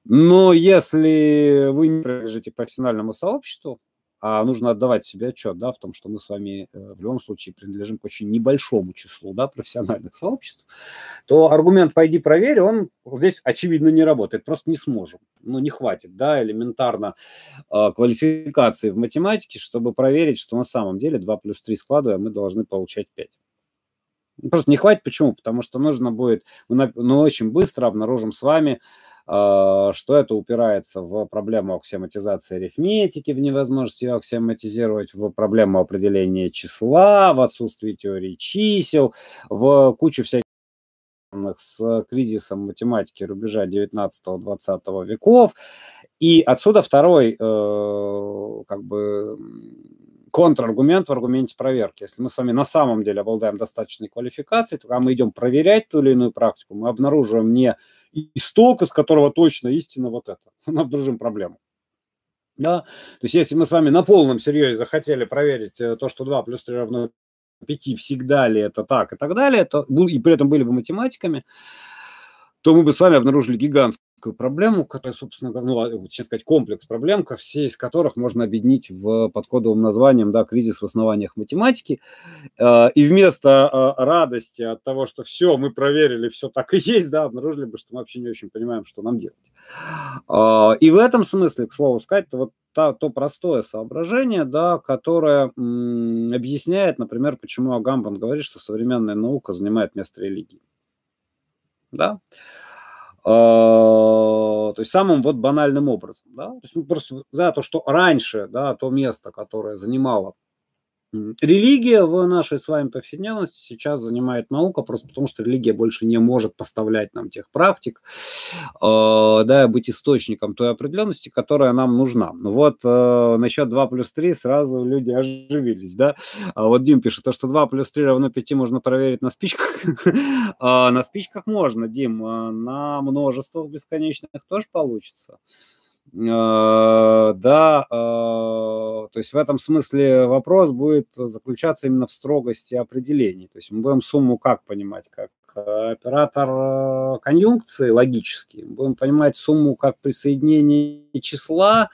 Но если вы не принадлежите профессиональному сообществу, а нужно отдавать себе отчет да, в том, что мы с вами э, в любом случае принадлежим к очень небольшому числу да, профессиональных сообществ, то аргумент «пойди проверь», он здесь очевидно не работает, просто не сможем. Ну, не хватит, да, элементарно э, квалификации в математике, чтобы проверить, что на самом деле 2 плюс 3 складывая мы должны получать 5. Просто не хватит. Почему? Потому что нужно будет, мы, мы очень быстро обнаружим с вами, а, что это упирается в проблему аксиоматизации арифметики, в невозможности ее аксиоматизировать, в проблему определения числа, в отсутствии теории чисел, в кучу всяких с кризисом математики рубежа 19-20 веков. И отсюда второй э, как бы контраргумент в аргументе проверки. Если мы с вами на самом деле обладаем достаточной квалификацией, то когда мы идем проверять ту или иную практику, мы обнаруживаем не исток, из которого точно истина вот это. Мы (laughs) обнаружим проблему. Да? То есть если мы с вами на полном серьезе захотели проверить э, то, что 2 плюс 3 равно 5, всегда ли это так и так далее, то, и при этом были бы математиками, то мы бы с вами обнаружили гигантскую проблему, которая, собственно, ну, а, сейчас сказать, комплекс проблем, все из которых можно объединить в подкодовым названием, да, кризис в основаниях математики. А, и вместо а, радости от того, что все, мы проверили, все так и есть, да, обнаружили бы, что мы вообще не очень понимаем, что нам делать. И в этом смысле, к слову сказать, вот то, то простое соображение, да, которое м, объясняет, например, почему Агамбан говорит, что современная наука занимает место религии. Да? А, то есть самым вот банальным образом, да, то есть просто да, то, что раньше, да, то место, которое занимало Религия в нашей с вами повседневности сейчас занимает наука, просто потому что религия больше не может поставлять нам тех практик, э, да, быть источником той определенности, которая нам нужна. Ну вот э, насчет 2 плюс 3 сразу люди оживились, да. А вот Дим пишет, то, что 2 плюс 3 равно 5 можно проверить на спичках. (laughs) А, на спичках можно, Дим, а на множествах бесконечных тоже получится. Э, да, э, то есть в этом смысле вопрос будет заключаться именно в строгости определений. То есть мы будем сумму как понимать, как оператор э, конъюнкции логический, мы будем понимать сумму как присоединение числа,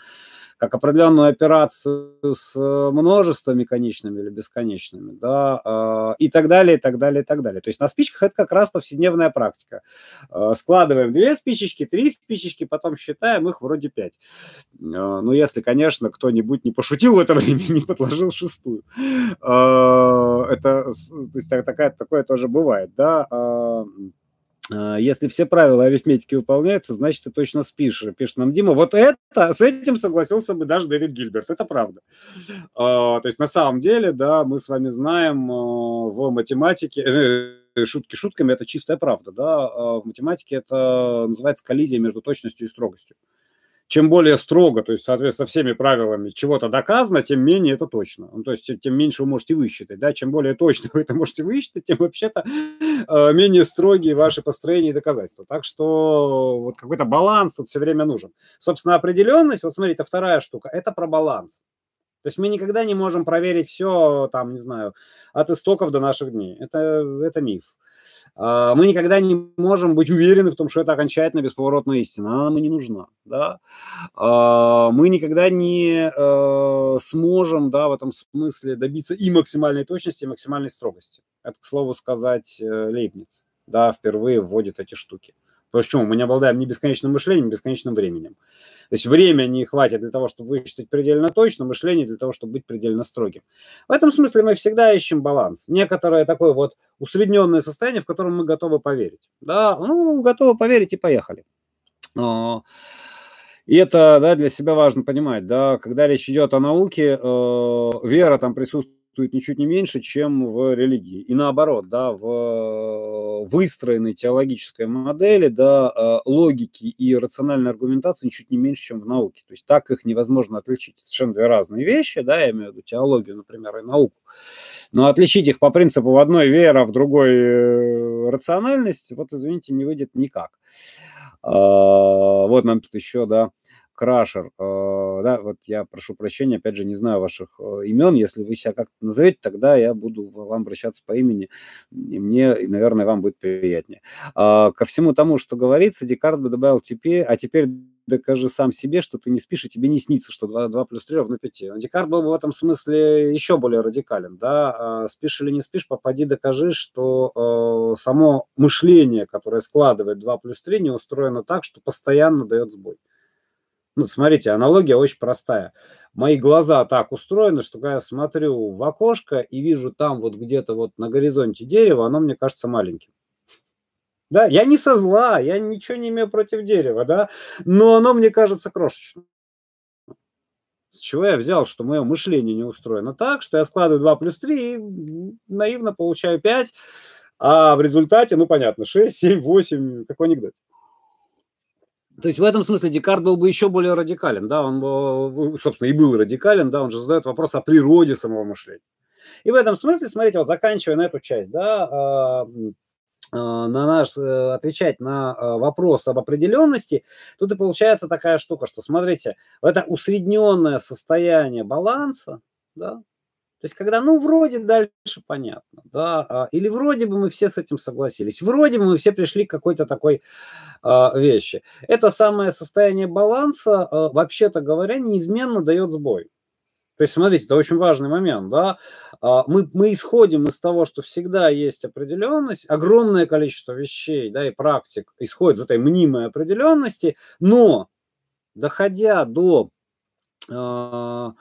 как определенную операцию с э, множествами конечными или бесконечными, да, а, и так далее, и так далее, и так далее. То есть на спичках это как раз повседневная практика. А, складываем две спичечки, три спичечки, потом считаем их вроде пять. А, ну, если, конечно, кто-нибудь не пошутил в это (laughs) время, не подложил шестую. Это, то есть такая, такое тоже бывает, да. А, если все правила арифметики выполняются, значит, ты точно спишь. Пишет нам Дима. Вот это, с этим согласился бы даже Дэвид Гильберт. Это правда. А, то есть на самом деле, да, мы с вами знаем в математике, э, шутки шутками, это чистая правда, да, в математике это называется коллизия между точностью и строгостью чем более строго, то есть, соответственно, всеми правилами чего-то доказано, тем менее это точно. Ну, то есть, тем меньше вы можете высчитать, да, чем более точно (laughs) вы это можете высчитать, тем вообще-то э, менее строгие ваши построения и доказательства. Так что вот какой-то баланс тут все время нужен. Собственно, определенность, вот смотрите, вторая штука, это про баланс. То есть мы никогда не можем проверить все, там, не знаю, от истоков до наших дней. Это, это миф. А, мы никогда не можем быть уверены в том, что это окончательно бесповоротная истина. Она нам и не нужна. Да? А, мы никогда не э, сможем да, в этом смысле добиться и максимальной точности, и максимальной строгости. Это, к слову сказать, э, Лейбниц да, впервые вводит эти штуки. Почему? Мы не обладаем ни бесконечным мышлением, ни бесконечным временем. То есть время не хватит для того, чтобы высчитать предельно точно, мышление для того, чтобы быть предельно строгим. В этом смысле мы всегда ищем баланс. Некоторое такое вот усредненное состояние, в котором мы готовы поверить. Да, ну, готовы поверить и поехали. И это да, для себя важно понимать, да, когда речь идет о науке, э, вера там присутствует существует ничуть не меньше, чем в религии. И наоборот, да, в выстроенной теологической модели, да, э, логики и рациональной аргументации ничуть не меньше, чем в науке. То есть так их невозможно отличить. Совершенно две разные вещи, да, я имею в виду теологию, например, и науку. Но отличить их по принципу в одной вера, в другой э, рациональность, вот, извините, не выйдет никак. А, вот нам тут еще, да, Крашер, э, да, вот я прошу прощения, опять же, не знаю ваших э, имен, если вы себя как-то назовете, тогда я буду вам обращаться по имени, и мне, наверное, вам будет приятнее. А, ко всему тому, что говорится, Декарт бы добавил теперь, а теперь докажи сам себе, что ты не спишь, и тебе не снится, что 2, 2 плюс 3 равно 5. Декарт был бы в этом смысле еще более радикален. Да? А спишь или не спишь, попади, докажи, что э, само мышление, которое складывает 2 плюс 3, не устроено так, что постоянно дает сбой. Ну, смотрите, аналогия очень простая. Мои глаза так устроены, что когда я смотрю в окошко и вижу там вот где-то вот на горизонте дерево, оно мне кажется маленьким. Да, я не со зла, я ничего не имею против дерева, да, но оно мне кажется крошечным. С чего я взял, что мое мышление не устроено так, что я складываю 2 плюс 3 и наивно получаю 5, а в результате, ну понятно, 6, 7, 8, какой анекдот. То есть в этом смысле Декарт был бы еще более радикален, да, он, собственно, и был радикален, да, он же задает вопрос о природе самого мышления. И в этом смысле, смотрите, вот заканчивая на эту часть, да, а, а, на наш, э, отвечать на а, вопрос об определенности, тут и получается такая штука, что, смотрите, это усредненное состояние баланса, да, то есть, когда, ну, вроде дальше понятно, да, а, или вроде бы мы все с этим согласились, вроде бы мы все пришли к какой-то такой а, вещи. Это самое состояние баланса, а, вообще-то говоря, неизменно дает сбой. То есть, смотрите, это очень важный момент, да. Мы, мы исходим из того, что всегда есть определенность, огромное количество вещей, да, и практик исходит из этой мнимой определенности, но доходя до а,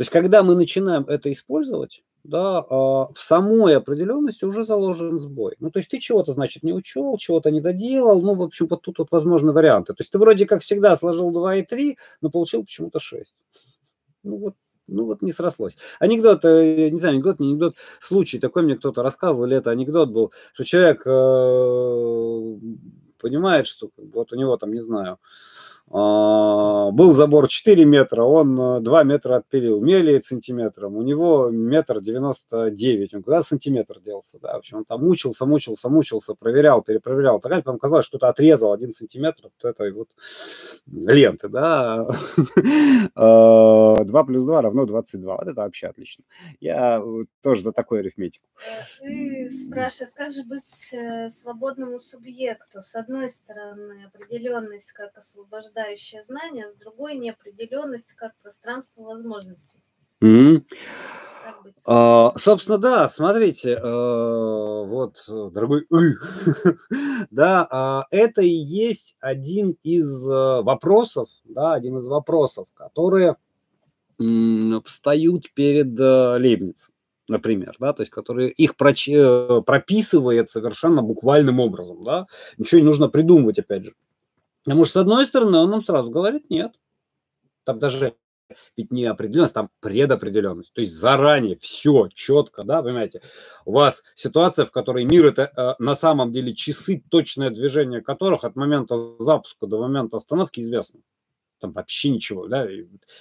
то есть, когда мы начинаем это использовать, да, а, в самой определенности уже заложен сбой. Ну, то есть ты чего-то, значит, не учел, чего-то не доделал, ну, в общем, вот тут вот возможны варианты. То есть ты вроде как всегда сложил 2 и 3, но получил почему-то 6. Ну, вот ну вот не срослось. Анекдот, э, не знаю, анекдот, не анекдот, случай такой мне кто-то рассказывал, или это анекдот был, что человек э, понимает, что вот у него там, не знаю, был забор 4 метра, он 2 э, метра отпилил, мелеет сантиметром, у него метр девяносто девять, он куда сантиметр делся, да, в общем, он там мучился, мучился, мучился, проверял, перепроверял, так потом казалось, что-то отрезал один сантиметр вот этой вот ленты, да, 2 (laughs) а, плюс 2 равно 22, вот это вообще отлично. Я э, тоже за такую арифметику. Ты э, спрашиваешь, как же быть свободному субъекту? С одной стороны, определенность как освобождать порождающее знание, с другой неопределенность как пространство возможностей. Mm-hmm. А, собственно, да, смотрите, а, вот, дорогой, (laughs) да, а, это и есть один из э, вопросов, да, один из вопросов, которые м, встают перед а, Лейбницем. например, да, то есть которые их проч... Э, прописывает совершенно буквальным образом, да, ничего не нужно придумывать, опять же. Потому что, с одной стороны, он нам сразу говорит, нет, там даже ведь не определенность, там предопределенность. То есть заранее все четко, да, понимаете. У вас ситуация, в которой мир это э, на самом деле часы, точное движение которых от момента запуска до момента остановки известно там вообще ничего, да,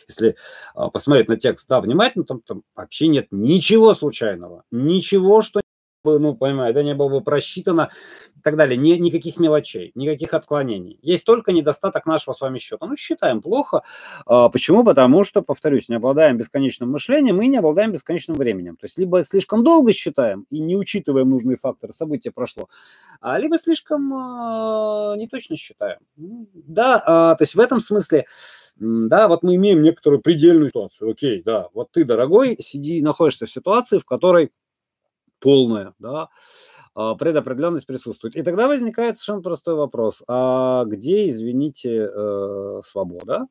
если а, посмотреть на текст, да, внимательно, там, там вообще нет ничего случайного, ничего, что ну, понимаю, да, не было бы просчитано и так далее. Ни, никаких мелочей, никаких отклонений. Есть только недостаток нашего с вами счета. Ну, считаем плохо. А, почему? Потому что, повторюсь, не обладаем бесконечным мышлением и не обладаем бесконечным временем. То есть либо слишком долго считаем и не учитываем нужные факторы, события прошло, а либо слишком а, неточно считаем. Да, а, то есть в этом смысле да, вот мы имеем некоторую предельную ситуацию. Окей, да, вот ты, дорогой, сиди, находишься в ситуации, в которой полная, да, а, предопределенность присутствует. И тогда возникает совершенно простой вопрос. А где, извините, э, свобода?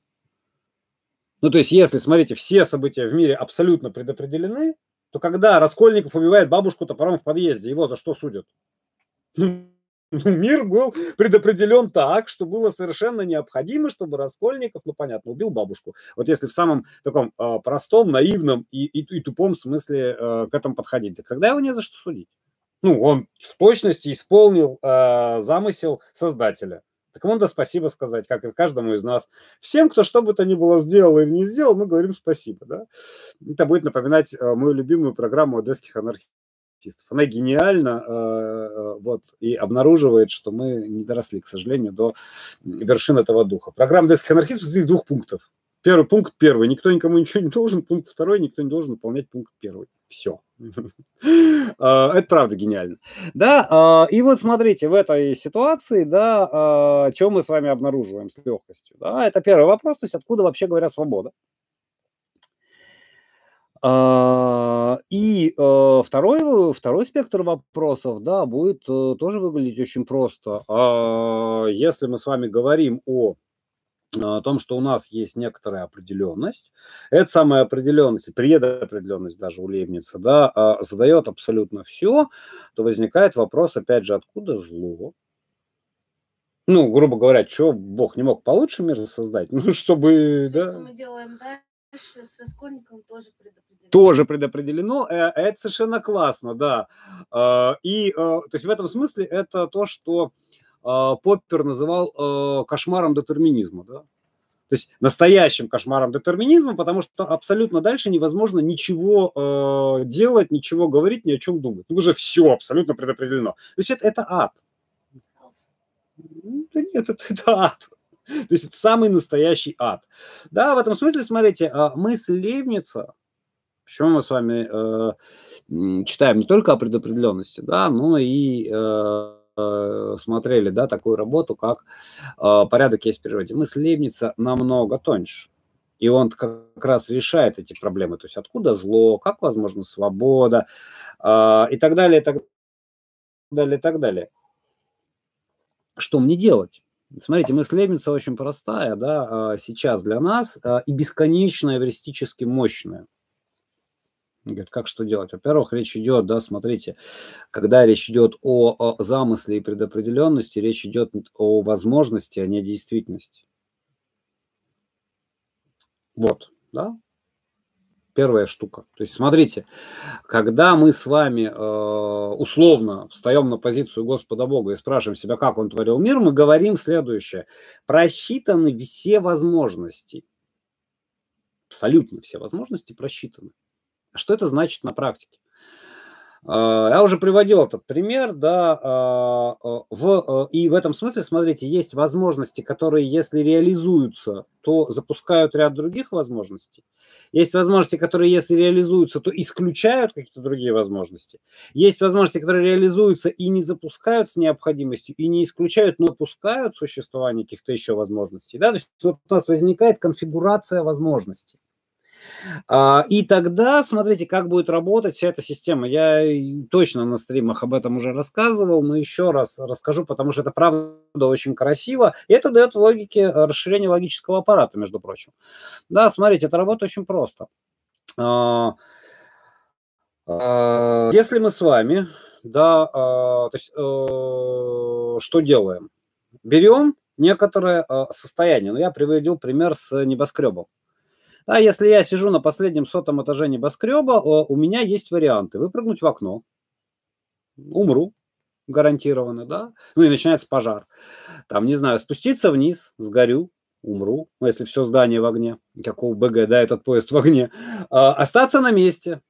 Ну, то есть, если, смотрите, все события в мире абсолютно предопределены, то когда Раскольников убивает бабушку топором в подъезде, его за что судят? (laughs) (laughs) Мир был предопределен так, что было совершенно необходимо, чтобы Раскольников, ну понятно, убил бабушку. Вот если в самом таком э, простом, наивном и, и, и тупом смысле э, к этому подходить, так тогда его не за что судить. Ну, он в точности исполнил э, замысел создателя. Так ему надо спасибо сказать, как и каждому из нас. Всем, кто что бы то ни было сделал или не сделал, мы говорим спасибо. Да? Это будет напоминать э, мою любимую программу одесских анархистов артистов. Она гениальна э, э, вот, и обнаруживает, что мы не доросли, к сожалению, до вершин этого духа. Программа детских анархистов из двух пунктов. Первый пункт первый. Никто никому ничего не должен. Пункт второй. Никто не должен выполнять пункт первый. Все. А, (laughs) это правда гениально. Да, и вот смотрите, в этой ситуации, да, что мы с вами обнаруживаем с легкостью. Да, это первый вопрос, то есть откуда вообще говоря свобода. А, и э, второй, второй спектр вопросов, да, будет э, тоже выглядеть очень просто. А, если мы с вами говорим о о том, что у нас есть некоторая определенность, эта самая определенность, предопределенность даже у Лейбница, да, а, задает абсолютно все, то возникает вопрос, опять же, откуда зло? Ну, грубо говоря, что Бог не мог получше мир создать? (laughs) Ну, чтобы, да. Что мы делаем дальше? с Раскольниковым тоже предопределено. Тоже предопределено. Э, это совершенно классно, да. А, и, э, то есть в этом смысле это то, что а, Поппер называл э, кошмаром детерминизма, да. То есть настоящим кошмаром детерминизма, потому что абсолютно дальше невозможно ничего э, делать, ничего говорить, ни о чем думать. Уже все абсолютно предопределено. То есть это, это ад. Да нет, это, это ад. То есть это самый настоящий ад. Да, в этом смысле, смотрите, а, мысль Лейбница, почему мы с вами э, читаем не только о предопределенности, да, но и э, э, смотрели, да, такую работу, как э, порядок есть в природе. Мысль Лейбница намного тоньше. И он как раз решает эти проблемы. То есть откуда зло, как возможна свобода э, и так далее, и так далее, и так далее. Что мне делать? Смотрите, мысль Лебница очень простая, да, а, сейчас для нас а, и бесконечно эвристически мощная. Говорит, как что делать? Во-первых, речь идет, да, смотрите, когда речь идет о, о замысле и предопределенности, речь идет о возможности, а не о действительности. Вот, да, первая штука. То есть, смотрите, когда мы с вами э, условно встаем на позицию Господа Бога и спрашиваем себя, как Он творил мир, мы говорим следующее. Просчитаны все возможности. Абсолютно все возможности просчитаны. Что это значит на практике? А, я уже приводил этот пример, да, а, а, в, и в этом смысле, смотрите, есть возможности, которые, если реализуются, то запускают ряд других возможностей. Есть возможности, которые, если реализуются, то исключают какие-то другие возможности. Есть возможности, которые реализуются и не запускают с необходимостью, и не исключают, но допускают существование каких-то еще возможностей. Да? То есть вот у нас возникает конфигурация возможностей. А, и тогда, смотрите, как будет работать вся эта система. Я точно на стримах об этом уже рассказывал, но еще раз расскажу, потому что это правда очень красиво. И это дает в логике расширение логического аппарата, между прочим. Да, смотрите, это работает очень просто. А, А, если мы с вами, да, то есть, э, что делаем? Берем некоторое состояние. Ну, я приводил пример с небоскребом. Да, если я сижу на последнем сотом этаже небоскреба, у меня есть варианты. Выпрыгнуть в окно, умру гарантированно, да, ну и начинается пожар. Там, не знаю, спуститься вниз, сгорю, умру, ну, если все здание в огне, как у БГ, да, этот поезд в огне. остаться на месте,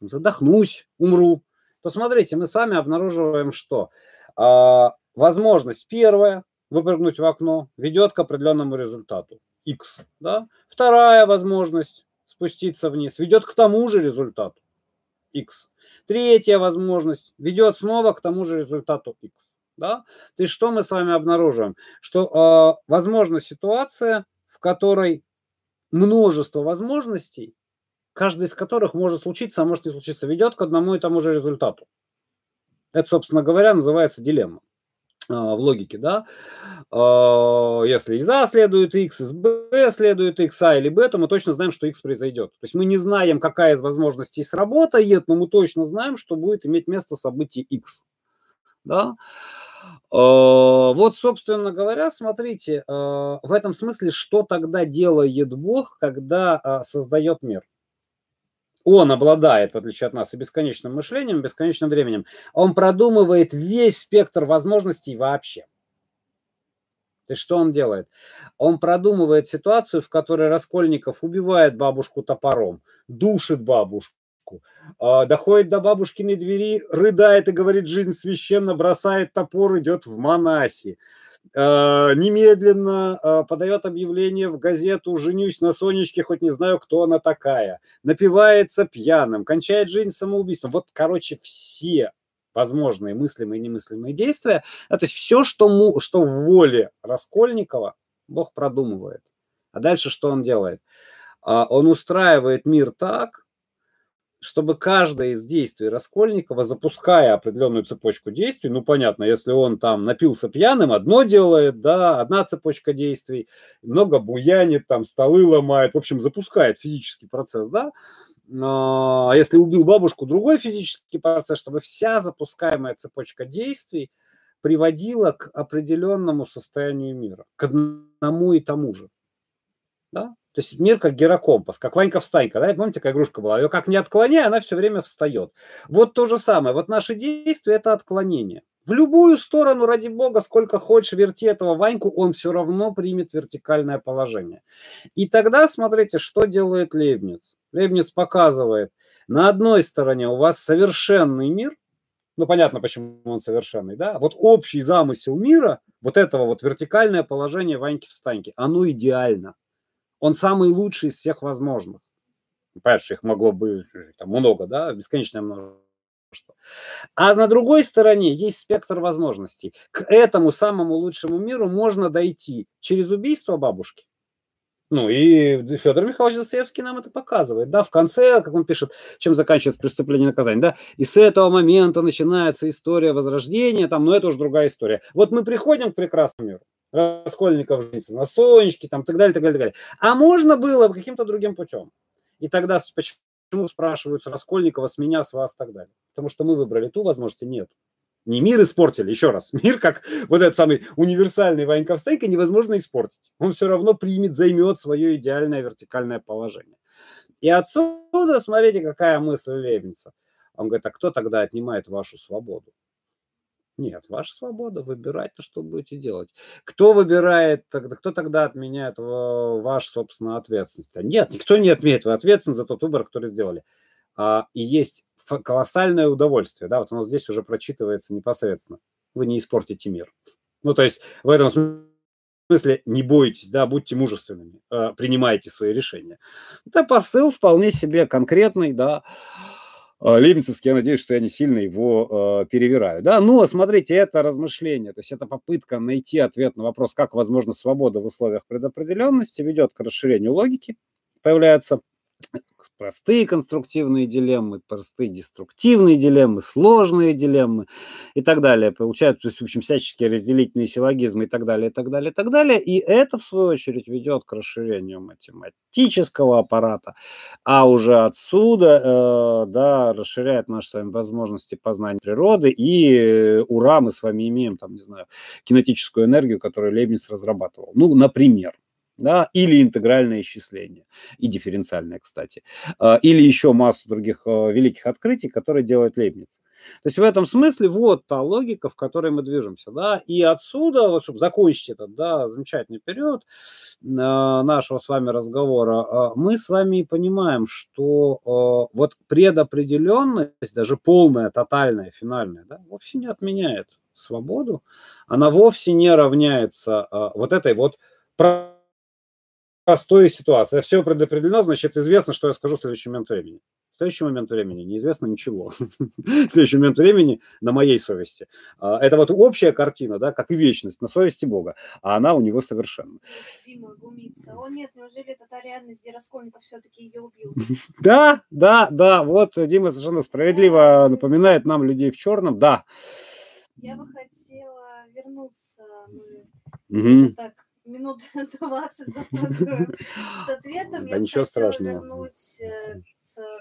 задохнусь, умру, то смотрите, мы с вами обнаруживаем, что? А, возможность первая выпрыгнуть в окно ведет к определенному результату x, да? Вторая возможность спуститься вниз ведет к тому же результату x. Третья возможность ведет снова к тому же результату x. Да? То есть что мы с вами обнаруживаем? Что э, возможна ситуация, в которой множество возможностей каждый из которых может случиться, а может не случиться, ведет к одному и тому же результату. Это, собственно говоря, называется дилемма в логике, да, а, если из А следует X, из Б следует X, А или Б, то мы точно знаем, что X произойдет. То есть мы не знаем, какая из возможностей сработает, но мы точно знаем, что будет иметь место событие X. Да? А, вот, собственно говоря, смотрите, в этом смысле, что тогда делает Бог, когда создает мир? Он обладает, в отличие от нас, и бесконечным мышлением, и бесконечным временем. Он продумывает весь спектр возможностей вообще. Есть что он делает? Он продумывает ситуацию, в которой Раскольников убивает бабушку топором, душит бабушку, а, доходит до бабушкиной двери, рыдает и говорит, жизнь священна, бросает топор, идет в монахи. Э, немедленно э, подает объявление в газету «Женюсь на Сонечке, хоть не знаю, кто она такая». Напивается пьяным, кончает жизнь самоубийством. Вот, короче, все возможные мыслимые и немыслимые действия, то есть все, что, му, что в воле Раскольникова, Бог продумывает. А дальше что он делает? А, он устраивает мир так, чтобы каждое из действий Раскольникова, запуская определенную цепочку действий, ну, понятно, если он там напился пьяным, одно делает, да, одна цепочка действий, много буянит, там, столы ломает, в общем, запускает физический процесс, да, а если убил бабушку, другой физический процесс, чтобы вся запускаемая цепочка действий приводила к определенному состоянию мира, к одному и тому же. Да? То есть мир как гирокомпас, как Ванька-встанька, да, помните, какая игрушка была? Ее как не отклоняй, она все время встает. Вот то же самое. Вот наши действия – это отклонение. В любую сторону, ради бога, сколько хочешь верти этого Ваньку, он все равно примет вертикальное положение. И тогда смотрите, что делает Лейбниц. Лейбниц показывает, на одной стороне у вас совершенный мир, ну понятно, почему он совершенный, да, вот общий замысел мира, вот этого вот вертикальное положение Ваньки-встаньки, оно идеально – он самый лучший из всех возможных. Понимаешь, их могло быть там много, да, бесконечное множество. А на другой стороне есть спектр возможностей. К этому самому лучшему миру можно дойти через убийство бабушки. Ну и Федор Михайлович Достоевский нам это показывает, да, в конце, как он пишет, чем заканчивается преступление и наказание, да, и с этого момента начинается история возрождения, там, но это уже другая история. Вот мы приходим к прекрасному миру, Раскольников женится на Сонечке, там, так далее, так далее, так далее. А можно было каким-то другим путем. И тогда почему спрашиваются Раскольникова с меня, с вас и так далее? Потому что мы выбрали ту возможности, нет. Не мир испортили, еще раз. (laughs) Мир, как вот этот самый универсальный Ваньковстейка, невозможно испортить. Он все равно примет, займет свое идеальное вертикальное положение. И отсюда, смотрите, какая мысль Лебница. Он говорит, а кто тогда отнимает вашу свободу? Нет, ваша свобода выбирать, то, что будете делать. Кто выбирает, кто тогда отменяет вашу собственную ответственность? Нет, никто не отменяет ответственность за тот выбор, который сделали. А, и есть колоссальное удовольствие, да, вот оно здесь уже прочитывается непосредственно. Вы не испортите мир. Ну, то есть в этом смысле не бойтесь, да, будьте мужественными, а, принимайте свои решения. Это посыл вполне себе конкретный, да, а, Лейбницевский, я надеюсь, что я не сильно его э, перевираю. Да? Но смотрите, это размышление, то есть это попытка найти ответ на вопрос, как возможна свобода в условиях предопределенности, ведет к расширению логики, появляется простые конструктивные дилеммы, простые деструктивные дилеммы, сложные дилеммы и так далее. Получают, то есть, в общем, всяческие разделительные силлогизмы и так далее, и так далее, и так далее. И это, в свою очередь, ведет к расширению математического аппарата, а уже отсюда, э, да, расширяет наши с вами возможности познания природы, и э, ура, мы с вами имеем, там, не знаю, кинетическую энергию, которую Лейбниц разрабатывал. Ну, например да, или интегральное исчисление, и дифференциальное, кстати, а, или еще массу других а, великих открытий, которые делает Лейбниц. То есть в этом смысле вот та логика, в которой мы движемся, да, и отсюда, вот, чтобы закончить этот, да, замечательный период э, нашего с вами разговора, мы с вами понимаем, что вот предопределенность, даже полная, тотальная, финальная, да, вовсе не отменяет свободу, она вовсе не равняется вот этой вот простой ситуации. Все предопределено, значит, известно, что я скажу в следующий момент времени. В следующий момент времени неизвестно ничего. (laughs) в следующий момент времени на моей совести. А, это вот общая картина, да, как и вечность на совести Бога, а она у него совершенно. Дима глумится. О нет, неужели это та реальность, где Раскольников все-таки ее убил? (laughs) да, да, да, вот Дима совершенно справедливо напоминает нам людей в черном, да. Я бы хотела вернуться, ну, так, минут (laughs) 20 запаздываем (laughs) с ответом. Да ничего страшного. вернуть э,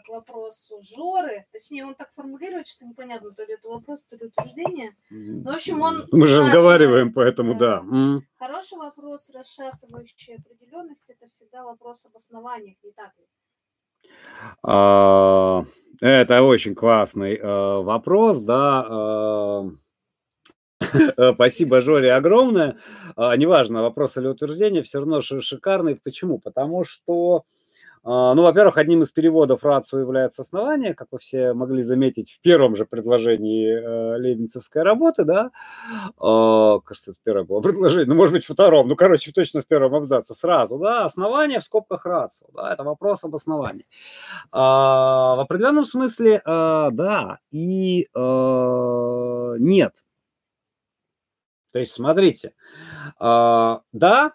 к вопросу Жоры. Точнее, он так формулирует, что непонятно, то ли это вопрос, то ли утверждение. Ну, в общем, он... Мы же разговариваем, поэтому да. Хороший вопрос, расшатывающий определенность, это всегда вопрос об основаниях, не так ли? А, это очень классный э, вопрос, да. Э, Э, спасибо, Жоре, огромное. А, неважно, вопрос или утверждение, все равно шикарный. Почему? Потому что, а, ну, во-первых, одним из переводов рацию является основание, как вы все могли заметить в первом же предложении э, лейбницевской работы, да. А, кажется, это первое было предложение, ну, может быть, втором, ну, короче, точно в первом абзаце сразу, да. Основание в скобках рацию, да, это вопрос об основании. В определенном смысле, да, и нет. То есть, смотрите, э, да,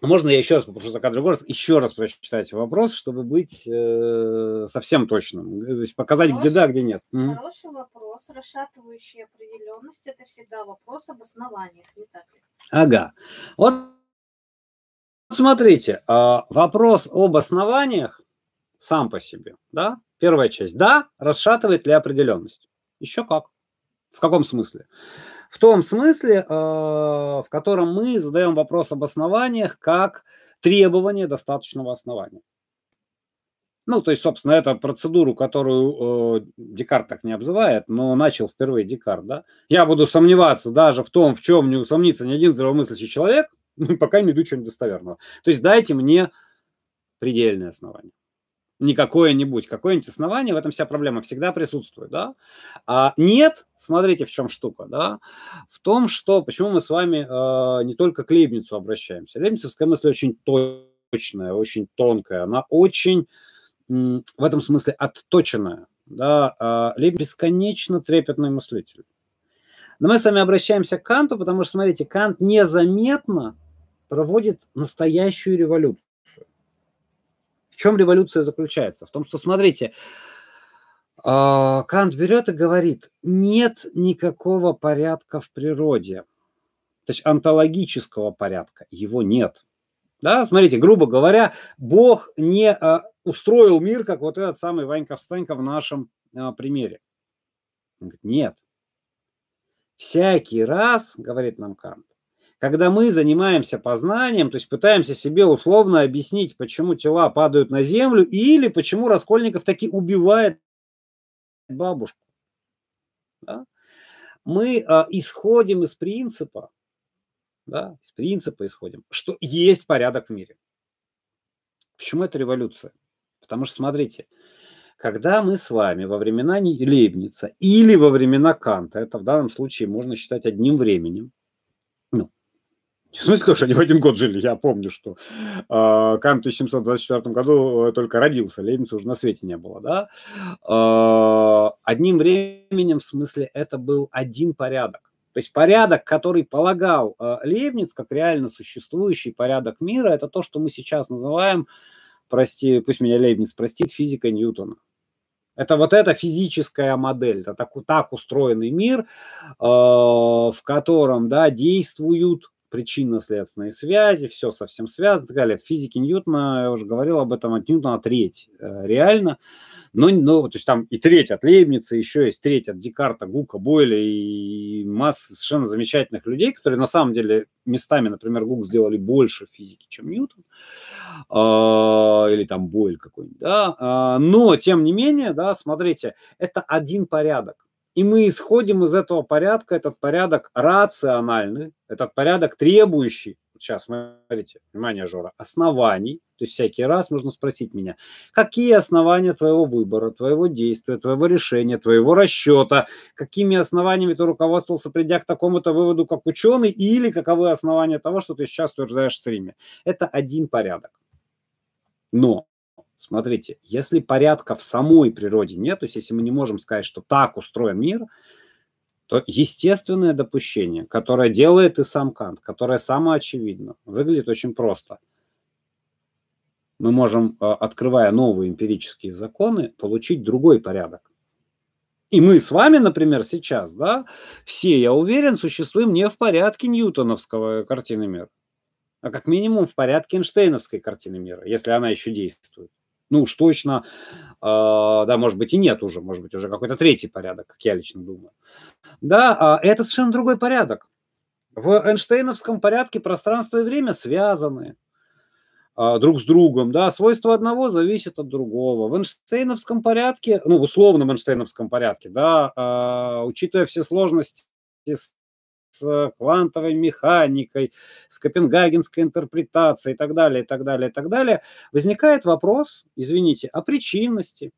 можно я еще раз попрошу за кадры голос, еще раз прочитать вопрос, чтобы быть э, совсем точным, то есть показать, Хороший, где да, где нет. Хороший mm. вопрос, расшатывающий определенность, это всегда вопрос об основаниях, не так ли? Ага. Вот смотрите, э, вопрос об основаниях сам по себе, да, первая часть, да, расшатывает ли определенность? Еще как. В каком смысле? В том смысле, э, в котором мы задаем вопрос об основаниях как требование достаточного основания. Ну, то есть, собственно, это процедуру, которую э, Декарт так не обзывает, но начал впервые Декарт, да. Я буду сомневаться даже в том, в чем не усомнится ни один здравомыслящий человек, (laughs) пока не иду чего-нибудь достоверного. То есть, дайте мне предельное основание не какое-нибудь, какое-нибудь основание, в этом вся проблема всегда присутствует, да. А нет, смотрите, в чем штука, да, в том, что, почему мы с вами э, не только к Лейбницу обращаемся. Лейбницевская мысль очень точная, очень тонкая, она очень в этом смысле отточенная, да. Э, бесконечно трепетный мыслитель. Но мы с вами обращаемся к Канту, потому что, смотрите, Кант незаметно проводит настоящую революцию чем революция заключается? В том, что, смотрите, а, Кант берет и говорит, нет никакого порядка в природе. То есть онтологического порядка, его нет. Да, смотрите, грубо говоря, Бог не а, устроил мир, как вот этот самый Ванька Встанька в нашем а, примере. Он говорит, нет. Всякий раз, говорит нам Кант, когда мы занимаемся познанием, то есть пытаемся себе условно объяснить, почему тела падают на землю или почему Раскольников таки убивает бабушку. Да? Мы а, исходим из принципа, да, из принципа исходим, что есть порядок в мире. Почему это революция? Потому что, смотрите, когда мы с вами во времена Лейбница или во времена Канта, это в данном случае можно считать одним временем, в смысле, что они в один год жили? Я помню, что э, Кант в 1724 году э, только родился, Лейбница уже на свете не было, да? Э, одним временем, в смысле, это был один порядок. То есть порядок, который полагал э, Лейбниц как реально существующий порядок мира, это то, что мы сейчас называем прости, пусть меня Лейбниц простит, физика Ньютона. Это вот эта физическая модель, это так, так устроенный мир, э, в котором да, действуют причинно-следственные связи, все совсем связано и так далее. В физике Ньютона, я уже говорил об этом, от Ньютона треть э, реально. Но, но, то есть там и треть от Лейбница, еще есть треть от Декарта, Гука, Бойля и масса совершенно замечательных людей, которые на самом деле местами, например, Гук сделали больше физики, чем Ньютон, э, или там Бойль какой-нибудь, да, э, но тем не менее, да, смотрите, это один порядок. И мы исходим из этого порядка, этот порядок рациональный, этот порядок требующий, сейчас смотрите, внимание, Жора, оснований, то есть всякий раз можно спросить меня, какие основания твоего выбора, твоего действия, твоего решения, твоего расчета, какими основаниями ты руководствовался, придя к такому-то выводу, как ученый, или каковы основания того, что ты сейчас утверждаешь в стриме. Это один порядок. Но Смотрите, если порядка в самой природе нет, то есть если мы не можем сказать, что так устроен мир, то естественное допущение, которое делает и сам Кант, которое самоочевидно, выглядит очень просто. Мы можем, э, открывая новые эмпирические законы, получить другой порядок. И мы с вами, например, сейчас, да, все, я уверен, существуем не в порядке ньютоновского картины мира, а как минимум в порядке Эйнштейновской картины мира, если она еще действует. Ну уж точно, э, да, может быть и нет уже, может быть уже какой-то третий порядок, как я лично думаю. Да, э, это совершенно другой порядок. В Эйнштейновском порядке пространство и время связаны э, друг с другом, да, свойства одного зависят от другого. В Эйнштейновском порядке, ну, в условном Эйнштейновском порядке, да, учитывая все сложности с квантовой механикой, с копенгагенской интерпретацией и так далее, и так далее, и так далее, возникает вопрос, извините, о причинности,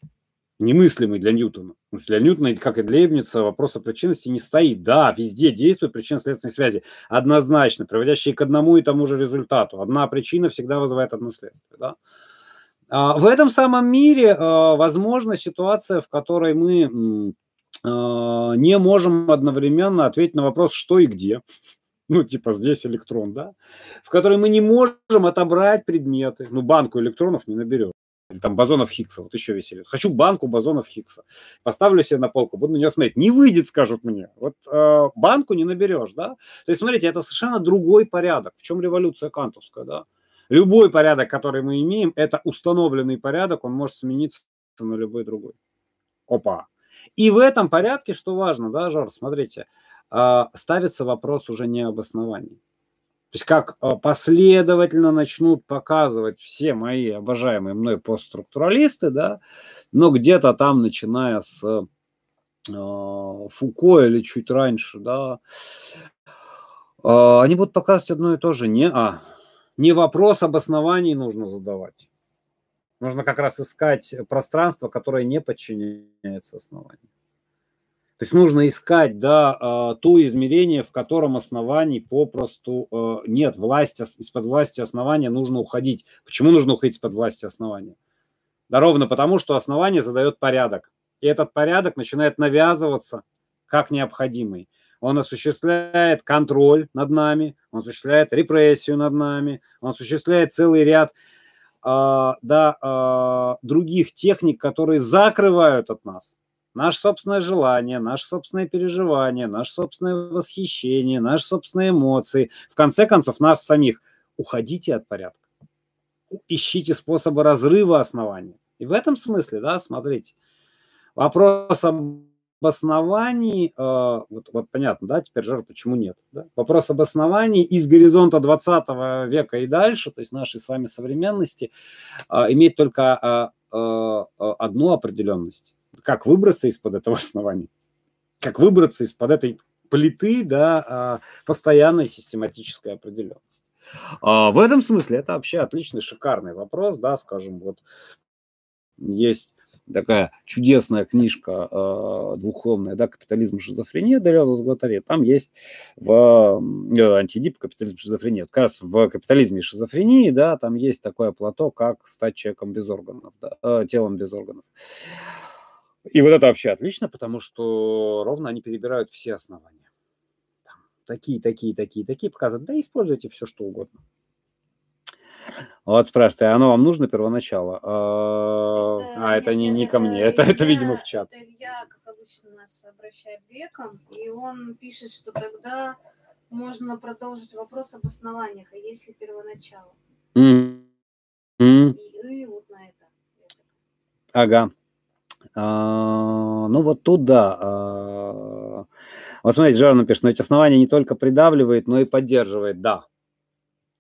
немыслимый для Ньютона. Для Ньютона, как и для Лейбница, вопрос о причинности не стоит. Да, везде действуют причинно-следственные связи, однозначно, приводящие к одному и тому же результату. Одна причина всегда вызывает одно следствие. Да? А в этом самом мире а, возможна ситуация, в которой мы не можем одновременно ответить на вопрос, что и где. (laughs) Ну, типа здесь электрон, да? В которой мы не можем отобрать предметы. Ну, банку электронов не наберешь. Или там бозонов Хиггса, вот еще веселее. Хочу банку бозонов Хиггса. Поставлю себе на полку, буду на нее смотреть. Не выйдет, скажут мне. Вот э, банку не наберешь, да? То есть, смотрите, это совершенно другой порядок. В чем революция кантовская, да? Любой порядок, который мы имеем, это установленный порядок, он может смениться на любой другой. Опа, и в этом порядке, что важно, да, Жор, смотрите, а, ставится вопрос уже не об основании. То есть как а, последовательно начнут показывать все мои обожаемые мной постструктуралисты, да, но где-то там, начиная с а, Фуко или чуть раньше, да, они будут показывать одно и то же. Не, а, не вопрос об основании нужно задавать. Нужно как раз искать пространство, которое не подчиняется основанию. То есть нужно искать да, а, то измерение, в котором оснований попросту а, нет. Власть, из-под власти основания нужно уходить. Почему нужно уходить из-под власти основания? Да ровно потому, что основание задает порядок. И этот порядок начинает навязываться как необходимый. Он осуществляет контроль над нами, он осуществляет репрессию над нами, он осуществляет целый ряд да, а, других техник, которые закрывают от нас наше собственное желание, наше собственное переживание, наше собственное восхищение, наши собственные эмоции. В конце концов, нас самих. Уходите от порядка. Ищите способы разрыва основания. И в этом смысле, да, смотрите, вопрос об основании, э, вот, вот понятно, да, теперь Жар, почему нет. Да? Вопрос об основании из горизонта 20 века и дальше, то есть нашей с вами современности, э, имеет только э, одну определенность. Как выбраться из-под этого (laughs) основания? Как выбраться из-под этой плиты, да, постоянной систематической определенности? В этом смысле это вообще отличный, шикарный вопрос, да, скажем, вот есть такая чудесная книжка э, двухломная, да, «Капитализм и шизофрения» Делеза Златаре. Там есть в э, антидип «Капитализм и шизофрения». Как раз в «Капитализме и шизофрении», да, там есть такое плато, как стать человеком без органов, да, э, телом без органов. И вот это вообще отлично, потому что ровно они перебирают все основания. Там, такие, такие, такие, такие, показывают, да используйте все, что угодно. Вот спрашивает, а оно вам нужно первоначало? А, это, а, это не, не ко мне, это, это, это, видимо, в чат. Это Илья, как обычно, нас обращает к грекам, и он пишет, что тогда можно продолжить вопрос об основаниях, а есть ли первоначало? Mm. Mm. И, и вот на это. Ага. А, ну вот тут да. А, вот смотрите, Жар пишет, но эти основания не только придавливает, но и поддерживает. Да,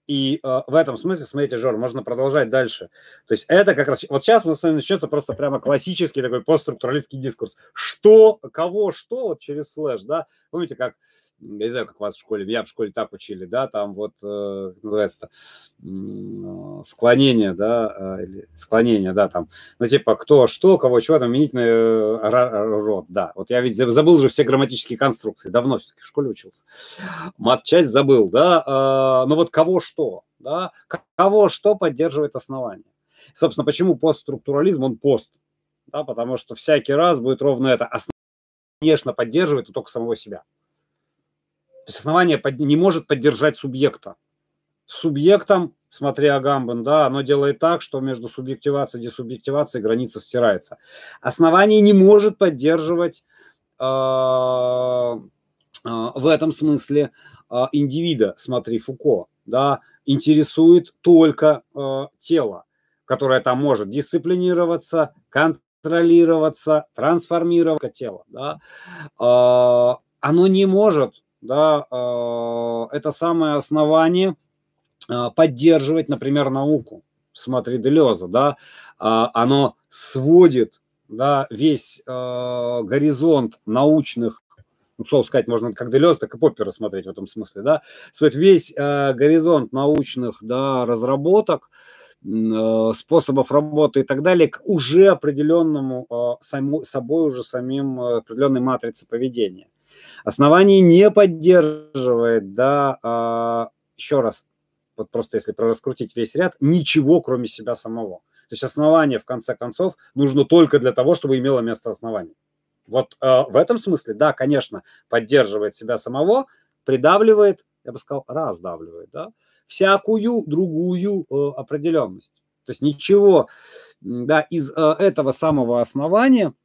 и э, в этом смысле, смотрите, Жор, можно продолжать дальше. То есть это как раз... Вот сейчас у с вами начнется просто прямо классический такой постструктуралистский дискурс. Что, кого, что, вот через слэш, да? Помните, как я не знаю, как вас в школе, я в школе так учили, да, там вот, э, называется э, склонение, да, э, или склонение, да, там, ну, типа, кто, что, кого, чего, там, именительный род, да. Вот я ведь забыл уже все грамматические конструкции, давно все-таки в школе учился. Мат-часть забыл, да, э, ну вот кого что, да, кого что поддерживает основание. Собственно, почему постструктурализм, он пост, да, потому что всякий раз будет ровно это. Основание, конечно, поддерживает только самого себя. То есть основание не может поддержать субъекта. Субъектом, смотря Агамбен, да, оно делает так, что между субъективацией и десубъективацией граница стирается. Основание не может поддерживать э, э, в этом смысле э, индивида, смотри, Фуко, да, интересует только тело, которое там может дисциплинироваться, контролироваться, трансформировать тело, да, оно не может да, а, это самое основание а, поддерживать, например, науку. Смотри, Делеза, да, а, оно сводит да, весь горизонт научных ну, слово сказать, можно как Делез, так и Поппера смотреть в этом смысле, да, сводит весь горизонт научных да, разработок, способов работы и так далее к уже определенному само, собой уже самим определенной матрице поведения. Основание не поддерживает, да, а, еще раз, вот просто если раскрутить весь ряд, ничего кроме себя самого. То есть основание, в конце концов, нужно только для того, чтобы имело место основание. Вот э, в этом смысле, да, конечно, поддерживает себя самого, придавливает, я бы сказал, раздавливает, да, всякую другую э, определенность. То есть ничего, да, из э, этого самого основания –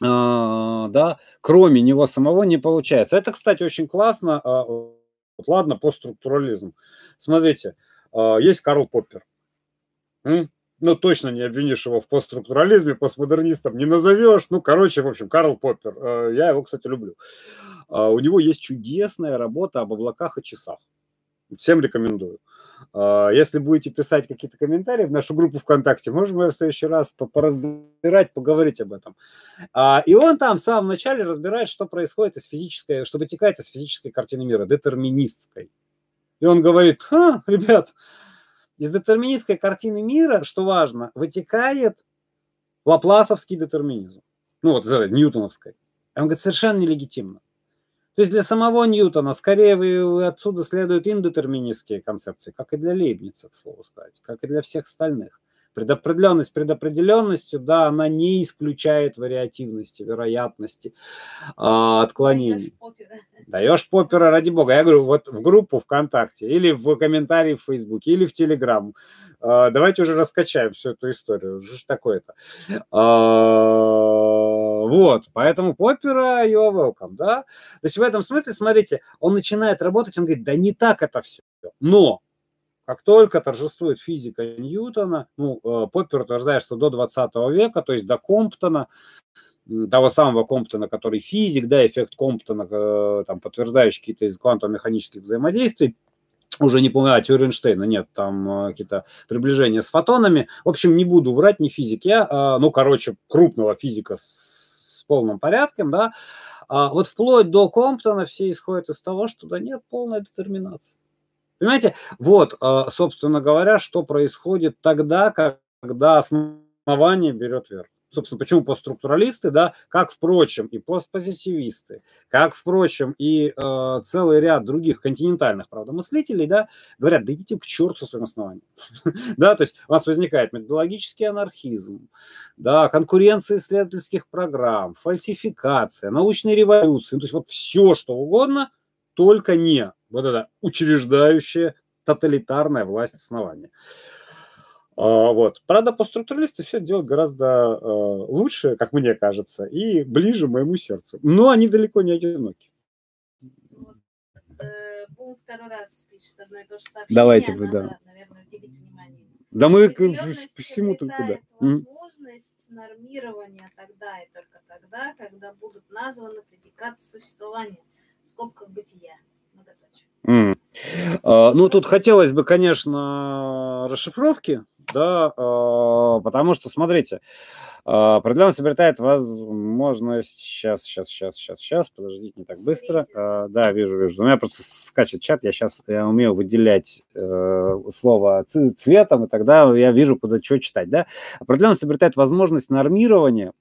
да, кроме него самого не получается. Это, кстати, очень классно. А, вот, ладно, постструктурализм. Смотрите, а, есть Карл Поппер. Ну, точно не обвинишь его в постструктурализме, постмодернистом не назовешь. Ну, короче, в общем, Карл Поппер. Я его, кстати, люблю. У него есть чудесная работа об облаках и часах. Всем рекомендую. А, если будете писать какие-то комментарии в нашу группу ВКонтакте, можем мы в следующий раз поразбирать, поговорить об этом. А, и он там в самом начале разбирает, что происходит из физической, что вытекает из физической картины мира, детерминистской. И он говорит, Ха, ребят, из детерминистской картины мира, что важно, вытекает лапласовский детерминизм. Ну вот, ньютоновской. Он говорит, совершенно нелегитимно. То есть для самого Ньютона скорее вы, отсюда следуют индетерминистские концепции, как и для Лейбница, к слову сказать, как и для всех остальных. Предопределенность предопределенностью, да, она не исключает вариативности, вероятности, э, отклонений. Даешь попера. Даешь попера, ради бога. Я говорю, вот в группу ВКонтакте, или в комментарии в Фейсбуке, или в Телеграм. Э, давайте уже раскачаем всю эту историю. Что ж такое-то? Э, вот, поэтому Поппера you're welcome, да. То есть в этом смысле, смотрите, он начинает работать, он говорит, да не так это все. Но как только торжествует физика Ньютона, ну, э, Поппер утверждает, что до 20 века, то есть до Комптона, того самого Комптона, который физик, да, эффект Комптона, э, там, подтверждающий какие-то из квантово-механических взаимодействий, уже не помню, а, Тюренштейна, нет, там э, какие-то приближения с фотонами. В общем, не буду врать, не физик я, а, ну, короче, крупного физика с, с полным порядком, да. А вот вплоть до Комптона все исходят из того, что да нет полной детерминации. Понимаете, вот, а, собственно говоря, что происходит тогда, когда основание берет верх. Собственно, почему постструктуралисты, да, как, впрочем, и постпозитивисты, как, впрочем, и э, целый ряд других континентальных, правда, мыслителей, да, говорят, да идите к черту со своим основанием. (laughs) да, то есть у нас возникает методологический анархизм, да, конкуренция исследовательских программ, фальсификация, научные революции, ну, то есть вот все, что угодно, только не вот это учреждающая тоталитарная власть основания. А, вот. Правда, постструктуралисты все делают гораздо э, лучше, как мне кажется, и ближе моему сердцу. Но они далеко не одиноки. Вот, э, Бум второй раз пишет одно и то же сообщение. Давайте, Надо, да. наверное, уделить внимание. Да мы к всему только да. возможность нормирования тогда и только тогда, когда будут названы предикаты существования в скобках бытия. М. А, Ну, тут хотелось бы, конечно, расшифровки, да, а, потому что, смотрите, а, определенность обретает возможность... Сейчас, сейчас, сейчас, сейчас, сейчас, подождите, не так быстро. А, Да, вижу, вижу. У меня просто скачет чат, я сейчас я умею выделять э, слово цветом, и тогда я вижу, куда что читать, да. Определенность обретает возможность нормирования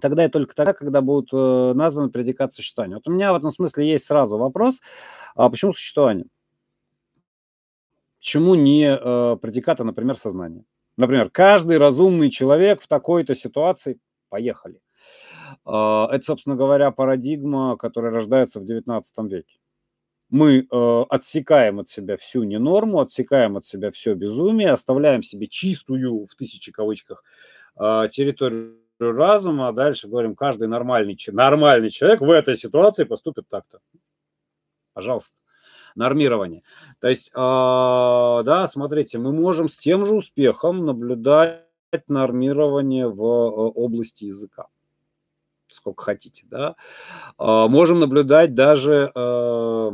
тогда и только тогда, когда будут э, названы предикаты существования. Вот у меня в этом смысле есть сразу вопрос, а почему существование? Почему не э, предикаты, например, сознания? Например, каждый разумный человек в такой-то ситуации, поехали. А, Это, собственно говоря, парадигма, которая рождается в XIX веке. Мы э, отсекаем от себя всю ненорму, отсекаем от себя все безумие, оставляем себе чистую, в тысячи кавычках, а, территорию разума, а дальше говорим, каждый нормальный, нормальный человек в этой ситуации поступит так-то. Пожалуйста. Нормирование. То есть, а, да, смотрите, мы можем с тем же успехом наблюдать нормирование в э, области языка. Сколько хотите, да. А, Можем наблюдать даже э,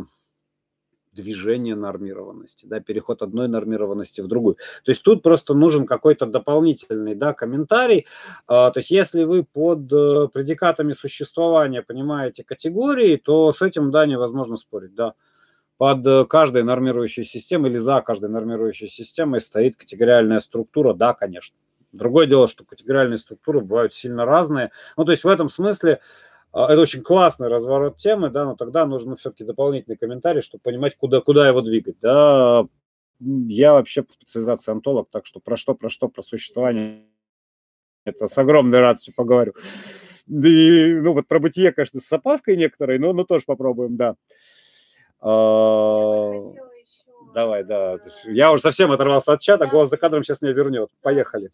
движение нормированности, да, переход одной нормированности в другую. То есть тут просто нужен какой-то дополнительный, да, комментарий. А, То есть если вы под э, предикатами существования понимаете категории, то с этим, да, невозможно спорить, да. Под э, каждой нормирующей системой или за каждой нормирующей системой стоит категориальная структура, да, конечно. Другое дело, что категориальные структуры бывают сильно разные. Ну, то есть в этом смысле это очень классный разворот темы, да, но тогда нужно все-таки дополнительный комментарий, чтобы понимать, куда, куда его двигать, да. Я вообще по специализации онтолог, так что про что, про что, про существование, это с огромной радостью поговорю. И, ну, вот про бытие, конечно, с опаской некоторой, но, но тоже попробуем, да. Я А. Давай, да. я уже совсем оторвался от чата, голос за кадром сейчас меня вернет. Поехали.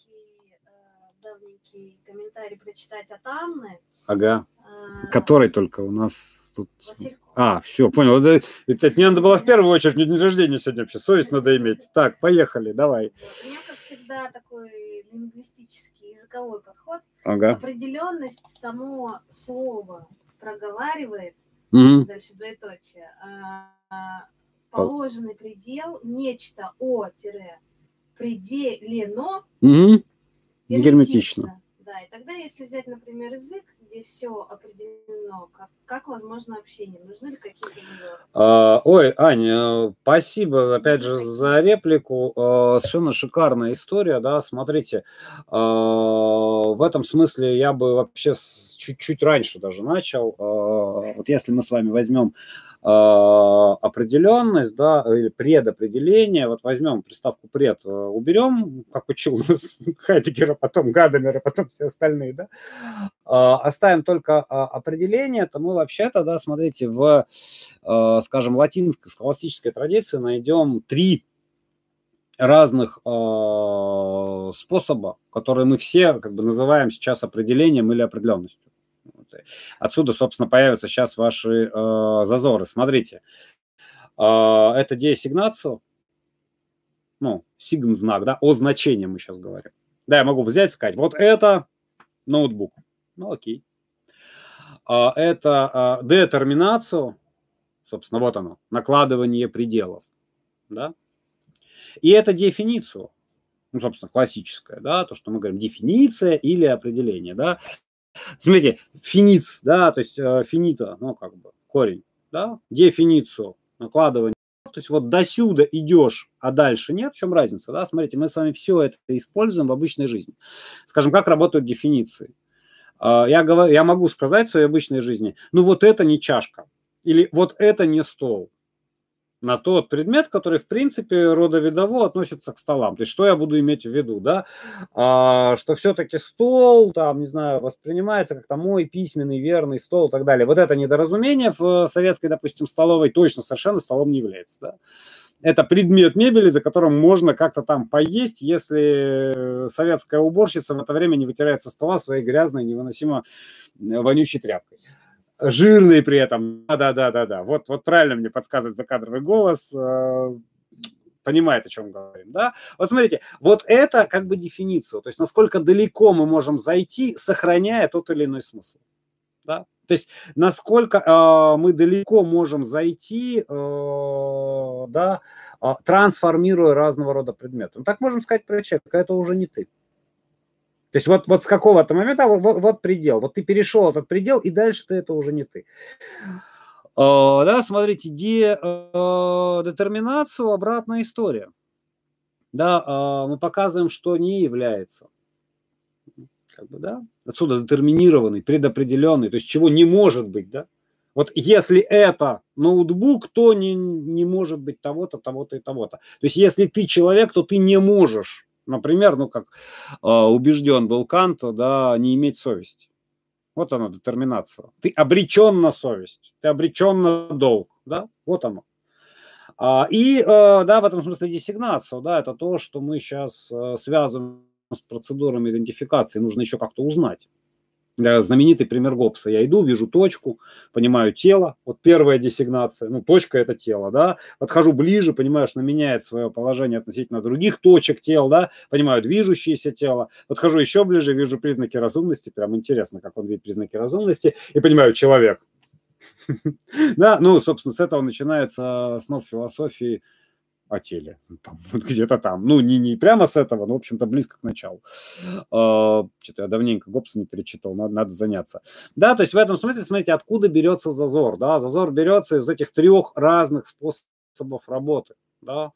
Комментарий прочитать от Анны. Ага. Э, Который только у нас тут... Василькова. А, все, понял. Это, это не надо было в первую очередь, не день рождения сегодня вообще. Совесть надо иметь. Так, поехали, давай. У меня, как всегда, такой лингвистический языковой подход. Ага. Определенность само слово проговаривает, Мгм. дальше двоеточие, а, положенный предел, нечто о-пределено Мгм. Герметично. Да, и тогда, если взять, например, язык, где все определено, как, как возможно общение, нужны ли какие-то зазоры? А, ой, Аня, спасибо опять же за реплику. А, Совершенно шикарная история, да, смотрите. а, В этом смысле я бы вообще чуть-чуть раньше даже начал. А, Вот если мы с вами возьмем определенность, да, или предопределение, вот возьмем приставку пред, э, уберем, как учил нас (laughs) Хайдегера, потом Гадамера, потом все остальные, да, а, оставим только а, определение, то мы вообще-то, да, смотрите, в, скажем, латинской, схоластической традиции найдем три разных э, способа, которые мы все как бы называем сейчас определением или определенностью. И Отсюда, собственно, появятся сейчас ваши э, зазоры. Смотрите, э, это деассигнацию, ну, сигн знак, да, о значении мы сейчас говорим. Да, я могу взять сказать, вот это ноутбук. Ну, окей. А, Это а, детерминацию, собственно, вот оно, накладывание пределов, да. И это дефиницию, ну, собственно, классическая, да, то, что мы говорим, дефиниция или определение, да. Смотрите, финиц, да, то есть э, финита, ну, как бы, корень, да, дефиницию, накладывание. То есть вот до сюда идешь, а дальше нет. В чем разница, да? Смотрите, мы с вами все это используем в обычной жизни. Скажем, как работают дефиниции. А, Я, говорю, я могу сказать в своей обычной жизни, ну вот это не чашка, или вот это не стол на тот предмет, который, в принципе, родовидово относится к столам. То есть, что я буду иметь в виду, да? А, что все-таки стол, там, не знаю, воспринимается как-то мой письменный, верный стол и так далее. Вот это недоразумение в советской, допустим, столовой точно совершенно столом не является, да? это предмет мебели, за которым можно как-то там поесть, если советская уборщица в это время не вытирает со стола своей грязной, невыносимо вонючей тряпкой. Жирный при этом. Да-да-да-да. Вот, вот правильно мне подсказывает закадровый голос понимает, о чем говорим, да? Вот смотрите, вот это как бы дефиницию, то есть насколько далеко мы можем зайти, сохраняя тот или иной смысл, да? То есть насколько э, мы далеко можем зайти, э, да, э, трансформируя разного рода предметы. Ну, так можем сказать про человека, это уже не ты. То есть вот, вот с какого-то момента, вот, вот, предел, вот ты перешел этот предел, и дальше ты это уже не ты. Uh, да, смотрите, де, uh, детерминацию обратная история. Да, uh, мы показываем, что не является как бы, да, отсюда детерминированный, предопределенный, то есть чего не может быть, да. Вот если это ноутбук, то не, не может быть того-то, того-то и того-то. То есть если ты человек, то ты не можешь, например, ну как э, убежден был Кант, да, не иметь совести. Вот оно, детерминация. Ты обречен на совесть, ты обречен на долг, да, вот оно. А, и, э, да, в этом смысле десигнацию, да, это то, что мы сейчас э, связываем с процедурами идентификации нужно еще как-то узнать. Знаменитый пример Гоббса. Я иду, вижу точку, понимаю тело. Вот первая десигнация. Ну, точка – это тело, да. Подхожу ближе, понимаю, что меняет свое положение относительно других точек тел, да. Понимаю движущееся тело. Подхожу еще ближе, вижу признаки разумности. Прям интересно, как он видит признаки разумности. И понимаю, человек. (laughs) Да, ну, собственно, с этого начинается основ философии – о теле, (laughs) где-то там. Ну, не, не прямо с этого, но, в общем-то, близко к началу. А, что-то я давненько Гоббса не перечитал, надо, надо заняться. Да, то есть в этом смысле, смотрите, откуда берется зазор, да, зазор берется из этих трех разных способов работы, да,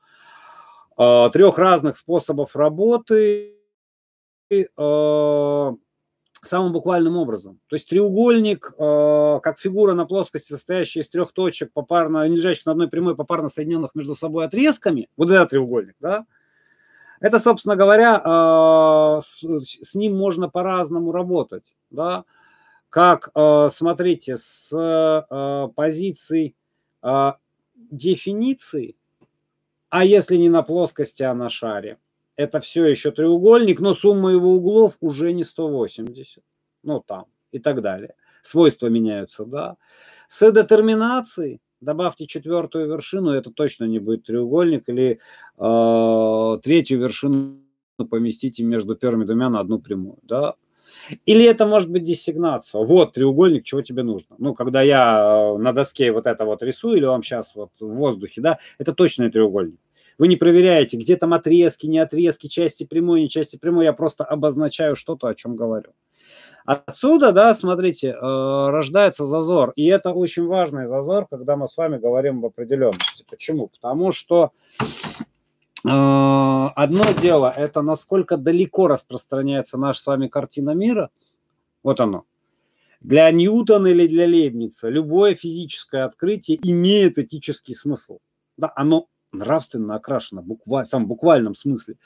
а, трех разных способов работы, а, самым буквальным образом. То есть треугольник, э, как фигура на плоскости, состоящая из трех точек, попарно, не лежащих на одной прямой, попарно соединенных между собой отрезками, вот этот треугольник, да, это, собственно говоря, э, с, с ним можно по-разному работать, да, как, э, смотрите, с э, позиции э, дефиниции, а если не на плоскости, а на шаре – это все еще треугольник, но сумма его углов уже не 180. Ну, там и так далее. Свойства меняются, да. С детерминацией добавьте четвертую вершину, это точно не будет треугольник, или э, третью вершину поместите между первыми двумя на одну прямую, да. Или это может быть диссигнация. Вот треугольник, чего тебе нужно. Ну, когда я э, на доске вот это вот рисую, или вам сейчас вот в воздухе, да, это точно треугольник. Вы не проверяете, где там отрезки, не отрезки, части прямой, не части прямой. Я просто обозначаю что-то, о чем говорю. Отсюда, да, смотрите, э, рождается зазор. И это очень важный зазор, когда мы с вами говорим об определенности. Почему? Потому что э, одно дело – это насколько далеко распространяется наша с вами картина мира. Вот оно. Для Ньютона или для Лейбница любое физическое открытие имеет этический смысл. Да, оно нравственно окрашена, буква, в самом буквальном смысле,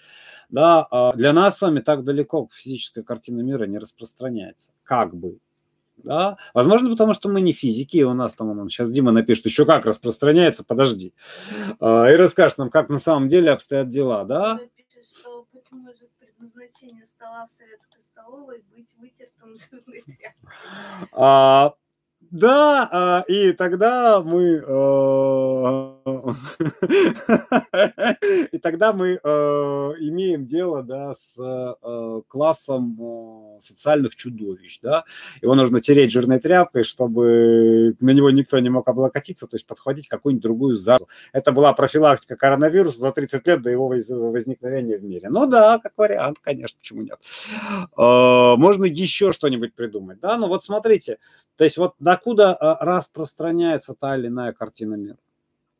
да, а для нас с вами так далеко физическая картина мира не распространяется, как бы, да, возможно, потому что мы не физики, и у нас там, он, сейчас Дима напишет, еще как распространяется, подожди, а, и расскажет нам, как на самом деле обстоят дела, да. предназначение стола в советской столовой быть вытертым жирной тряпкой. А, да, а, и тогда мы э, (laughs) и тогда мы э, имеем дело, да, с э, классом социальных чудовищ, да. Его нужно тереть жирной тряпкой, чтобы на него никто не мог облокотиться, то есть подхватить какую-нибудь другую заразу. Это была профилактика коронавируса за 30 лет до его возникновения в мире. Ну да, как вариант, конечно, почему нет. Можно еще что-нибудь придумать, да. Ну вот смотрите, то есть вот докуда а, распространяется та или иная картина мира.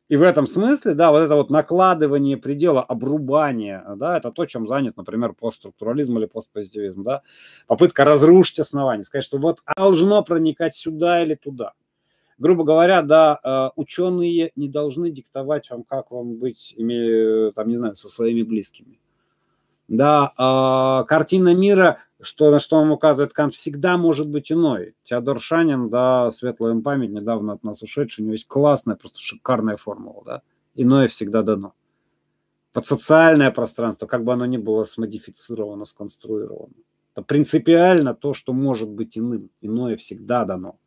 И в этом смысле, да, вот это вот накладывание предела, обрубание, да, это то, чем занят, например, постструктурализм или постпозитивизм, да, попытка разрушить основание, сказать, что вот должно проникать сюда или туда. Грубо говоря, да, а, ученые не должны диктовать вам, как вам быть, имея, там, не знаю, со своими близкими. Да, э, картина мира, что, на что вам указывает Кант, всегда может быть иной. Теодор Шанин, да, светлая им память, недавно от нас ушедший, у него есть классная, просто шикарная формула, да. Иное всегда дано. Под социальное пространство, как бы оно ни было смодифицировано, сконструировано. Это принципиально то, что может быть иным. Иное всегда дано.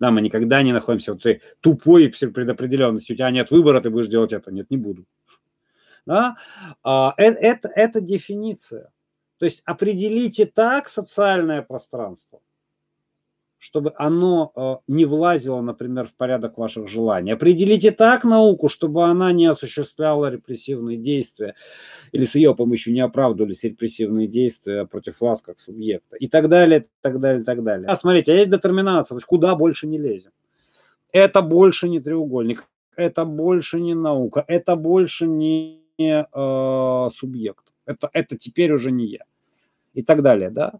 Да, мы никогда не находимся в этой тупой предопределенности. У тебя нет выбора, ты будешь делать это. Нет, не буду. Да? А, это, это, это дефиниция. То есть определите так социальное пространство – чтобы оно э, не влазило, например, в порядок ваших желаний. Определите так науку, чтобы она не осуществляла репрессивные действия или с ее помощью не оправдывались репрессивные действия против вас как субъекта и так далее, так далее, так далее. А смотрите, а есть детерминация, то есть куда больше не лезем. Это больше не треугольник, это больше не наука, это больше не э, субъект. Это, это теперь уже не я и так далее, да.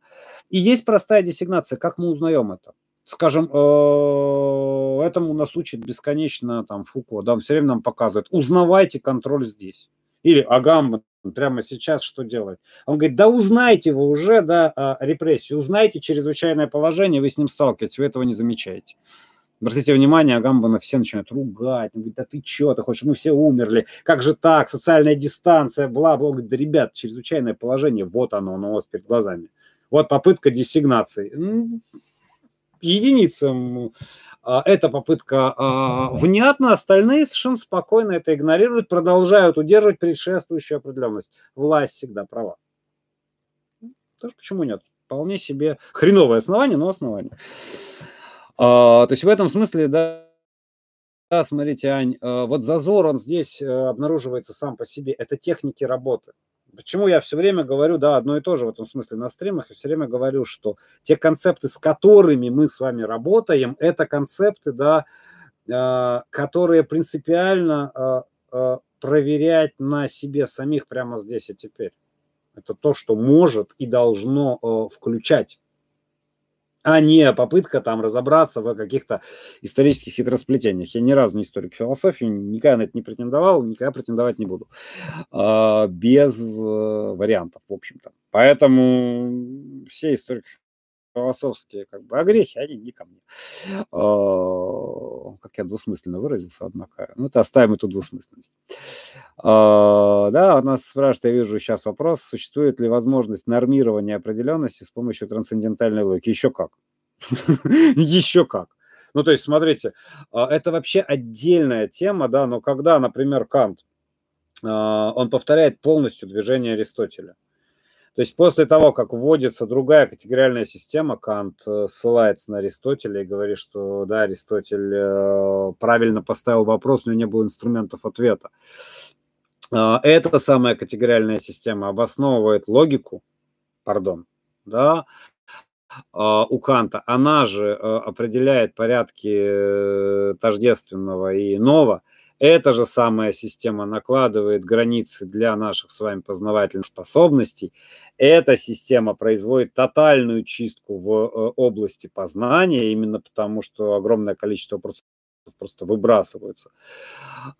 И есть простая десигнация, как мы узнаем это. Скажем, э, этому нас учит бесконечно там Фуко, да, он все время нам показывает, узнавайте контроль здесь. Или Агам прямо сейчас что делает? Он говорит, да узнайте вы уже, да, а, репрессию, узнайте чрезвычайное положение, вы с ним сталкиваетесь, вы этого не замечаете. Обратите внимание, Агамбана все начинают ругать. Он говорит, да ты что, ты хочешь, мы все умерли. Как же так, социальная дистанция, бла-бла. Он говорит, да, ребят, чрезвычайное положение, вот оно, оно у вас перед глазами. Вот попытка диссигнации. Единицам а, эта попытка а, внятна, остальные совершенно спокойно это игнорируют, продолжают удерживать предшествующую определенность. Власть всегда права. Тоже почему нет? Вполне себе хреновое основание, но основание. А, то есть в этом смысле, да, да, смотрите, Ань, а, вот зазор, он здесь э, обнаруживается сам по себе. Это техники работы. Почему я все время говорю, да, одно и то же в этом смысле на стримах, я все время говорю, что те концепты, с которыми мы с вами работаем, это концепты, да, а, которые принципиально проверять на себе самих прямо здесь и теперь. Это то, что может и должно э, включать а не попытка там разобраться в каких-то исторических хитросплетениях. Я ни разу не историк философии, никогда на это не претендовал, никогда претендовать не буду. А, без э, вариантов, в общем-то. Поэтому все историки философские как бы огрехи, они не ко мне. А, как я двусмысленно выразился, однако. Ну, это оставим эту двусмысленность. А, да, у нас спрашивают, я вижу сейчас вопрос, существует ли возможность нормирования определенности с помощью трансцендентальной логики? Еще как. (laughs) Еще как. Ну, то есть, смотрите, а, это вообще отдельная тема, да, но когда, например, Кант, он повторяет полностью движение Аристотеля. То есть после того, как вводится другая категориальная система, Кант э, ссылается на Аристотеля и говорит, что да, Аристотель э, правильно поставил вопрос, него не было инструментов ответа. А, эта самая категориальная система обосновывает логику, пардон, да, а, у Канта, она же э, определяет порядки тождественного и иного, эта же самая система накладывает границы для наших с вами познавательных способностей. Эта система производит тотальную чистку в э, области познания, именно потому что огромное количество вопросов просто выбрасываются,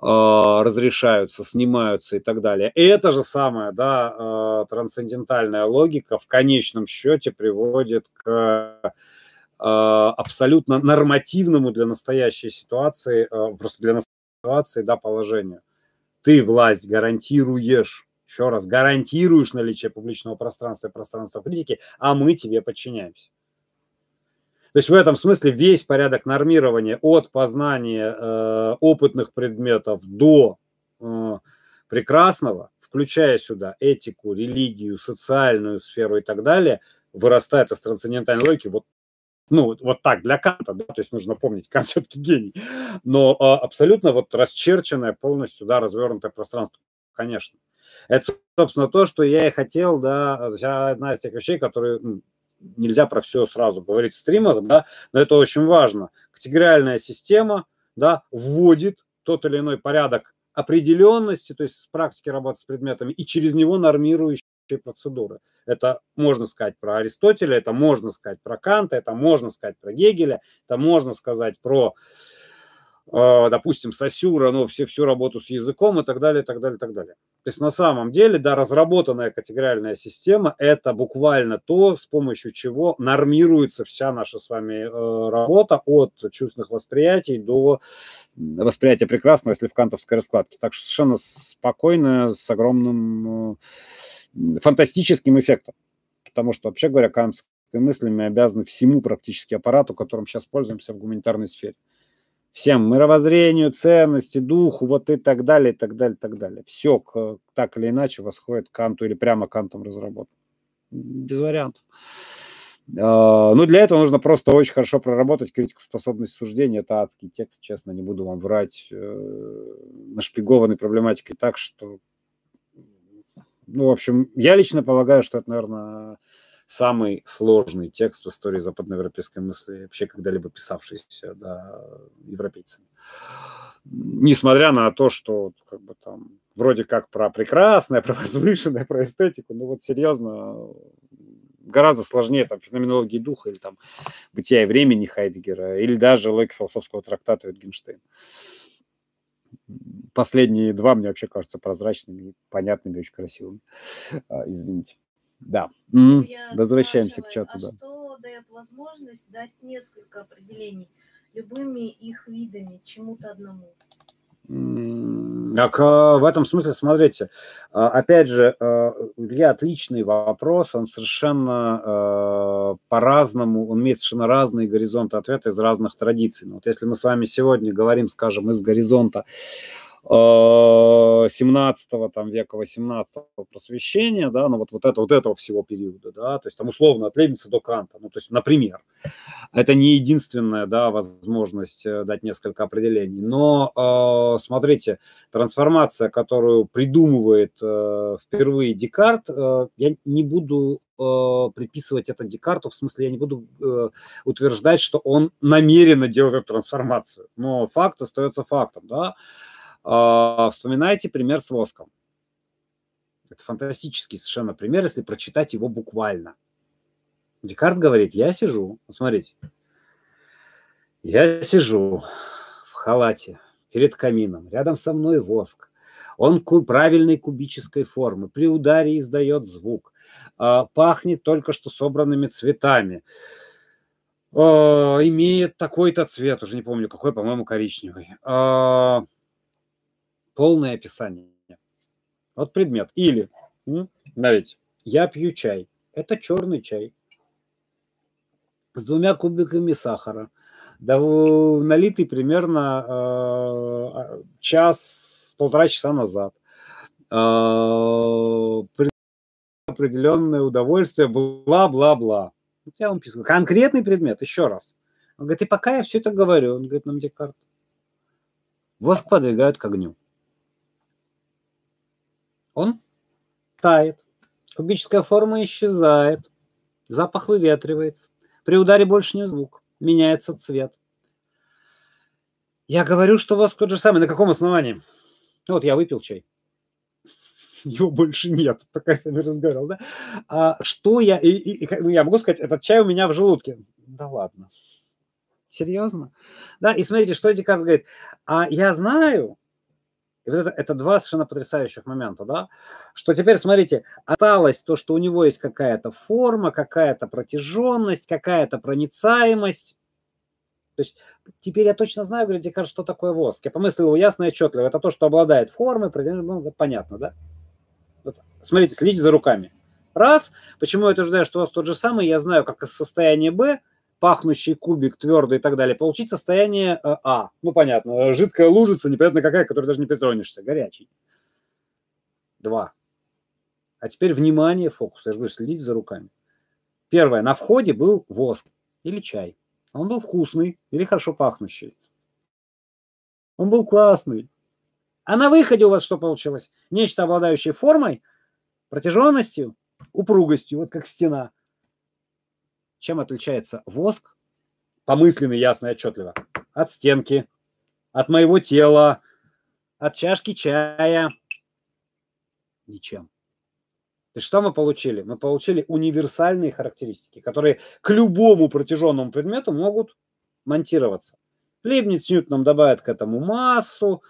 а, разрешаются, снимаются и так далее. И эта же самая да, а, трансцендентальная логика в конечном счете приводит к а, абсолютно нормативному для настоящей ситуации, просто для ситуации, да, положения. Ты власть гарантируешь, еще раз, гарантируешь наличие публичного пространства и пространства критики, а мы тебе подчиняемся. То есть в этом смысле весь порядок нормирования от познания э, опытных предметов до э, прекрасного, включая сюда этику, религию, социальную сферу и так далее, вырастает из трансцендентальной логики вот ну, вот так, для Канта, да, то есть нужно помнить, (laughs) Кант все-таки гений. Но а, абсолютно вот расчерченное полностью, да, развернутое пространство, конечно. Это, собственно, то, что я и хотел, да, одна из тех вещей, которые ну, нельзя про все сразу говорить в стримах, да, но это очень важно. Категориальная система, да, вводит тот или иной порядок определенности, то есть с практики работы с предметами, и через него нормирующий процедуры. Это можно сказать про Аристотеля, это можно сказать про Канта, это можно сказать про Гегеля, это можно сказать про, э, допустим, Сосюра, ну, все, всю работу с языком и так далее, и так далее, и так далее. То есть на самом деле, да, разработанная категориальная система – это буквально то, с помощью чего нормируется вся наша с вами э, работа от чувственных восприятий до восприятия прекрасного, если в кантовской раскладке. Так что совершенно спокойно, с огромным э, фантастическим эффектом. Потому что, вообще говоря, кантовской мысли мы обязаны всему практически аппарату, которым сейчас пользуемся в гуманитарной сфере всем мировоззрению, ценности, духу, вот и так далее, и так далее, и так далее. Все к, так или иначе восходит к Канту или прямо Кантом разработано. Без вариантов. А, ну, для этого нужно просто очень хорошо проработать критику способность суждения. Это адский текст, честно, не буду вам врать, э, нашпигованный проблематикой так, что... Ну, в общем, я лично полагаю, что это, наверное, самый сложный текст в истории западноевропейской мысли, вообще когда-либо писавшийся да, европейцами. Несмотря на то, что как бы там вроде как про прекрасное, (laughs) про возвышенное, про эстетику, ну вот серьезно, гораздо сложнее там феноменологии духа или там бытия и времени Хайдегера, или даже логика философского трактата Wittgenstein. Последние два мне вообще кажутся прозрачными, понятными, очень красивыми. А, извините. Да. Mm. Возвращаемся к чату, а да. что дает возможность дать несколько определений любыми их видами чему-то одному? Так в этом смысле, смотрите, а, опять же, Илья, отличный вопрос, он совершенно по-разному, он имеет совершенно разные горизонты ответа из разных традиций. Но вот если мы с вами сегодня говорим, скажем, из горизонта 17 там, века, 18 просвещения, да, ну вот, вот, это, вот этого всего периода, да, то есть там условно от Лейбница до Канта, ну то есть, например, это не единственная, да, возможность э, дать несколько определений, но э, смотрите, трансформация, которую придумывает э, впервые Декарт, э, я не буду э, приписывать это Декарту, в смысле я не буду э, утверждать, что он намеренно делает эту трансформацию, но факт остается фактом, да, вспоминайте пример с воском. Это фантастический совершенно пример, если прочитать его буквально. Декарт говорит, я сижу, смотрите, я сижу в халате перед камином, рядом со мной воск. Он правильной кубической формы, при ударе издает звук, а, пахнет только что собранными цветами, а, имеет такой-то цвет, уже не помню какой, по-моему, коричневый полное описание. Вот предмет. Или, смотрите, я пью чай. Это черный чай с двумя кубиками сахара, да, налитый примерно э, час, полтора часа назад. Э, определенное удовольствие, бла-бла-бла. Я вам пишу. Конкретный предмет, еще раз. Он говорит, и пока я все это говорю, он говорит нам Декарт, воск подвигают к огню он тает, кубическая форма исчезает, запах выветривается, при ударе больше не звук, меняется цвет. Я говорю, что воск тот же самый. На каком основании? Вот я выпил чай. Его больше нет, пока я с вами разговаривал, да? А что я... И, и, и, ну, я могу сказать, этот чай у меня в желудке. Да ладно. Серьезно? Да, и смотрите, что Декарт говорит. А я знаю, и вот это, это два совершенно потрясающих момента, да, что теперь, смотрите, осталось то, что у него есть какая-то форма, какая-то протяженность, какая-то проницаемость. То есть теперь я точно знаю, говорит Декарт, что такое воск. Я помыслил его ясно и отчетливо. Это то, что обладает формой, ну, понятно, да? Вот, смотрите, следите за руками. Раз, почему я утверждаю, что у вас тот же самый, я знаю, как из состояния Б – пахнущий кубик, твердый и так далее, получить состояние э, А. Ну, понятно, жидкая лужица, непонятно какая, которой даже не притронешься, горячий. Два. А теперь внимание, фокус. Я же говорю, следить за руками. Первое. На входе был воск или чай. Он был вкусный или хорошо пахнущий. Он был классный. А на выходе у вас что получилось? Нечто, обладающее формой, протяженностью, упругостью, вот как стена – чем отличается воск, помысленный, ясно и отчетливо, от стенки, от моего тела, от чашки чая? Ничем. То что мы получили? Мы получили универсальные характеристики, которые к любому протяженному предмету могут монтироваться. Лейбниц нам добавит к этому массу,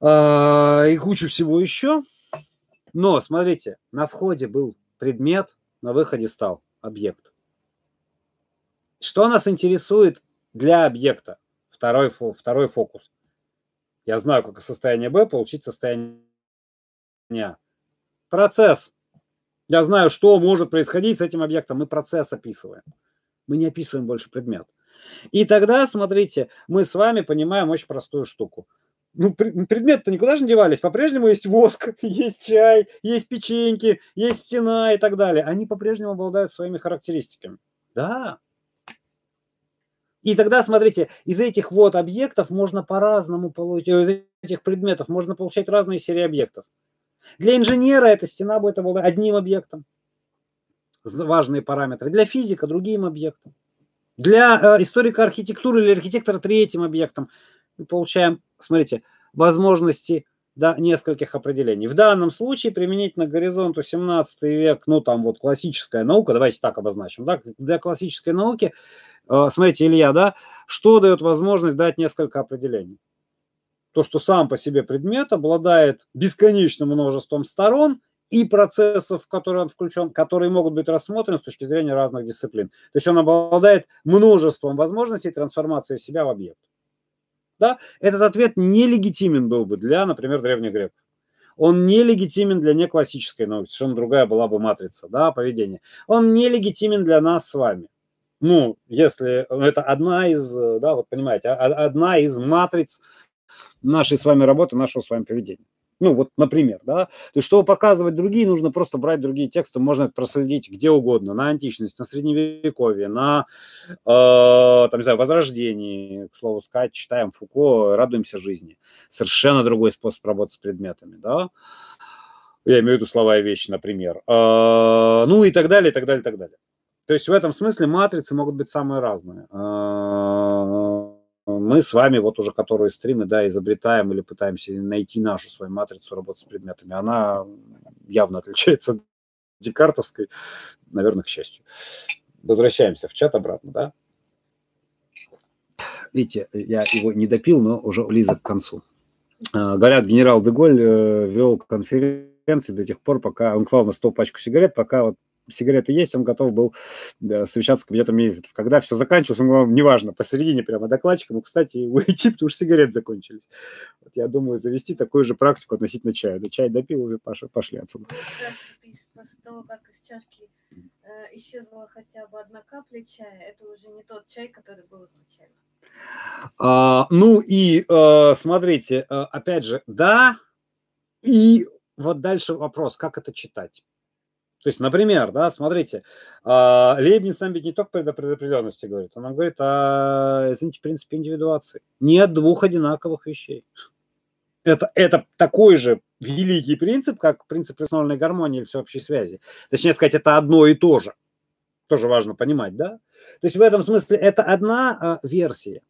а, и кучу всего еще. Но, смотрите, на входе был предмет, на выходе стал объект. Что нас интересует для объекта? Второй, второй фокус. Я знаю, как состояние Б получить состояние А. Процесс. Я знаю, что может происходить с этим объектом. Мы процесс описываем. Мы не описываем больше предмет. И тогда, смотрите, мы с вами понимаем очень простую штуку. Ну, предметы-то никуда же не девались. По-прежнему есть воск, (laughs) есть чай, есть печеньки, есть стена и так далее. Они по-прежнему обладают своими характеристиками. Да. И тогда, смотрите, из этих вот объектов можно по-разному получить, из этих предметов можно получать разные серии объектов. Для инженера эта стена будет обладать одним объектом, важные параметры. Для физика другим объектом. Для э, историка архитектуры или архитектора третьим объектом мы получаем, смотрите, возможности да, нескольких определений. В данном случае применительно к горизонту 17 век, ну там вот классическая наука, давайте так обозначим, да, для классической науки, э, смотрите, Илья, да, что дает возможность дать несколько определений? То, что сам по себе предмет обладает бесконечным множеством сторон – и процессов, в которые он включен, которые могут быть рассмотрены с точки зрения разных дисциплин. То есть он обладает множеством возможностей трансформации себя в объект. Да? Этот ответ нелегитимен был бы для, например, древних греков. Он нелегитимен для неклассической науки, совершенно другая была бы матрица да, поведения. Он нелегитимен для нас с вами. Ну, если это одна из, да, вот понимаете, одна из матриц нашей с вами работы, нашего с вами поведения. Ну, вот, например, да. То есть, чтобы показывать другие, нужно просто брать другие тексты, можно это проследить где угодно, на античность, на средневековье, на, э, там, не знаю, возрождение, к слову сказать, читаем Фуко, радуемся жизни. Совершенно другой способ работать с предметами, да. Я имею в виду слова и вещи, например. Э, ну, и так далее, и так далее, и так далее. То есть, в этом смысле матрицы могут быть самые разные. Э, мы с вами вот уже которые стримы, да, изобретаем или пытаемся найти нашу свою матрицу работы с предметами. Она явно отличается от декартовской, наверное, к счастью. Возвращаемся в чат обратно, да. Видите, я его не допил, но уже близок к концу. А, говорят, генерал Деголь э, вел конференции до тех пор, пока он клал на стол пачку сигарет, пока вот сигареты есть, он готов был да, совещаться с кабинетом министров. Когда все заканчивалось, он говорил, неважно, посередине прямо докладчика мог, кстати, уйти, потому что сигареты закончились. Вот я думаю, завести такую же практику относительно чая. Да чай допил, уже пошли, пошли отсюда. После того, как из чашки э, исчезла хотя бы одна капля чая, это уже не тот чай, который был изначально. А, ну и э, смотрите, э, опять же, да, и вот дальше вопрос, как это читать? То есть, например, да, смотрите, а, Лейбниц нам ведь не только про предопределенности говорит, он говорит о, извините, принципе индивидуации. Нет двух одинаковых вещей. Это, это такой же великий принцип, как принцип установленной гармонии или всеобщей связи. Точнее сказать, это одно и то же. Тоже важно понимать, да? То есть в этом смысле это одна а, версия.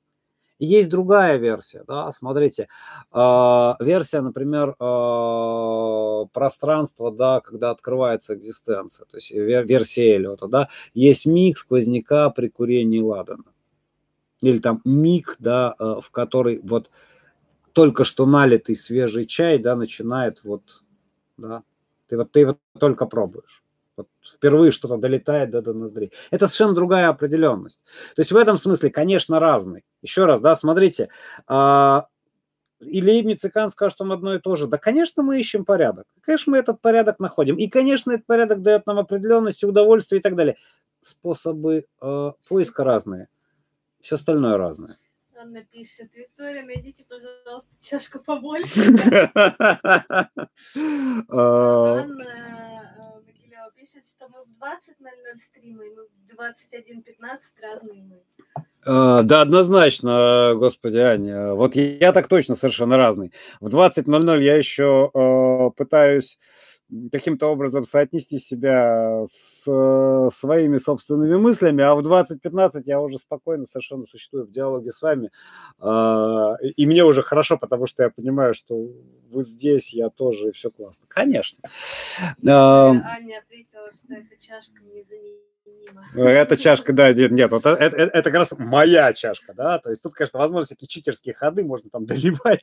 Есть другая версия, да, смотрите, э, версия, например, э, пространства, да, когда открывается экзистенция, то есть версия Эллиота, да, есть миг сквозняка при курении ладана. Или там миг, да, э, в который вот только что налитый свежий чай, да, начинает вот, да, ты вот, ты вот только пробуешь. Вот впервые что-то долетает до, до ноздрей. Это совершенно другая определенность. То есть в этом смысле, конечно, разный. Еще раз, да, смотрите, а, и Лейбниц, и Кант скажут, что одно и то же. Да, конечно, мы ищем порядок. Конечно, мы этот порядок находим. И, конечно, этот порядок дает нам определенность, удовольствие и так далее. Способы э, поиска разные. Все остальное разное. Анна пишет, Виктория, найдите, пожалуйста, чашку побольше. (laughs) А, Анна пишет, что мы в 20.00 стримы, мы в 21.15 разные мы. А, да, однозначно, господи, Аня. Вот я, я так точно совершенно разный. В 20.00 я еще э, пытаюсь каким-то образом соотнести себя с э, своими собственными мыслями, а в 2015 я уже спокойно совершенно существую в диалоге с вами. Э, и мне уже хорошо, потому что я понимаю, что вы здесь, я тоже, и все классно. Конечно. Аня ответила, что эта чашка незаменимая эта чашка, да, нет, нет вот это, это, это как раз моя чашка, да, то есть тут, конечно, возможно, всякие читерские ходы, можно там (laughs) доливать.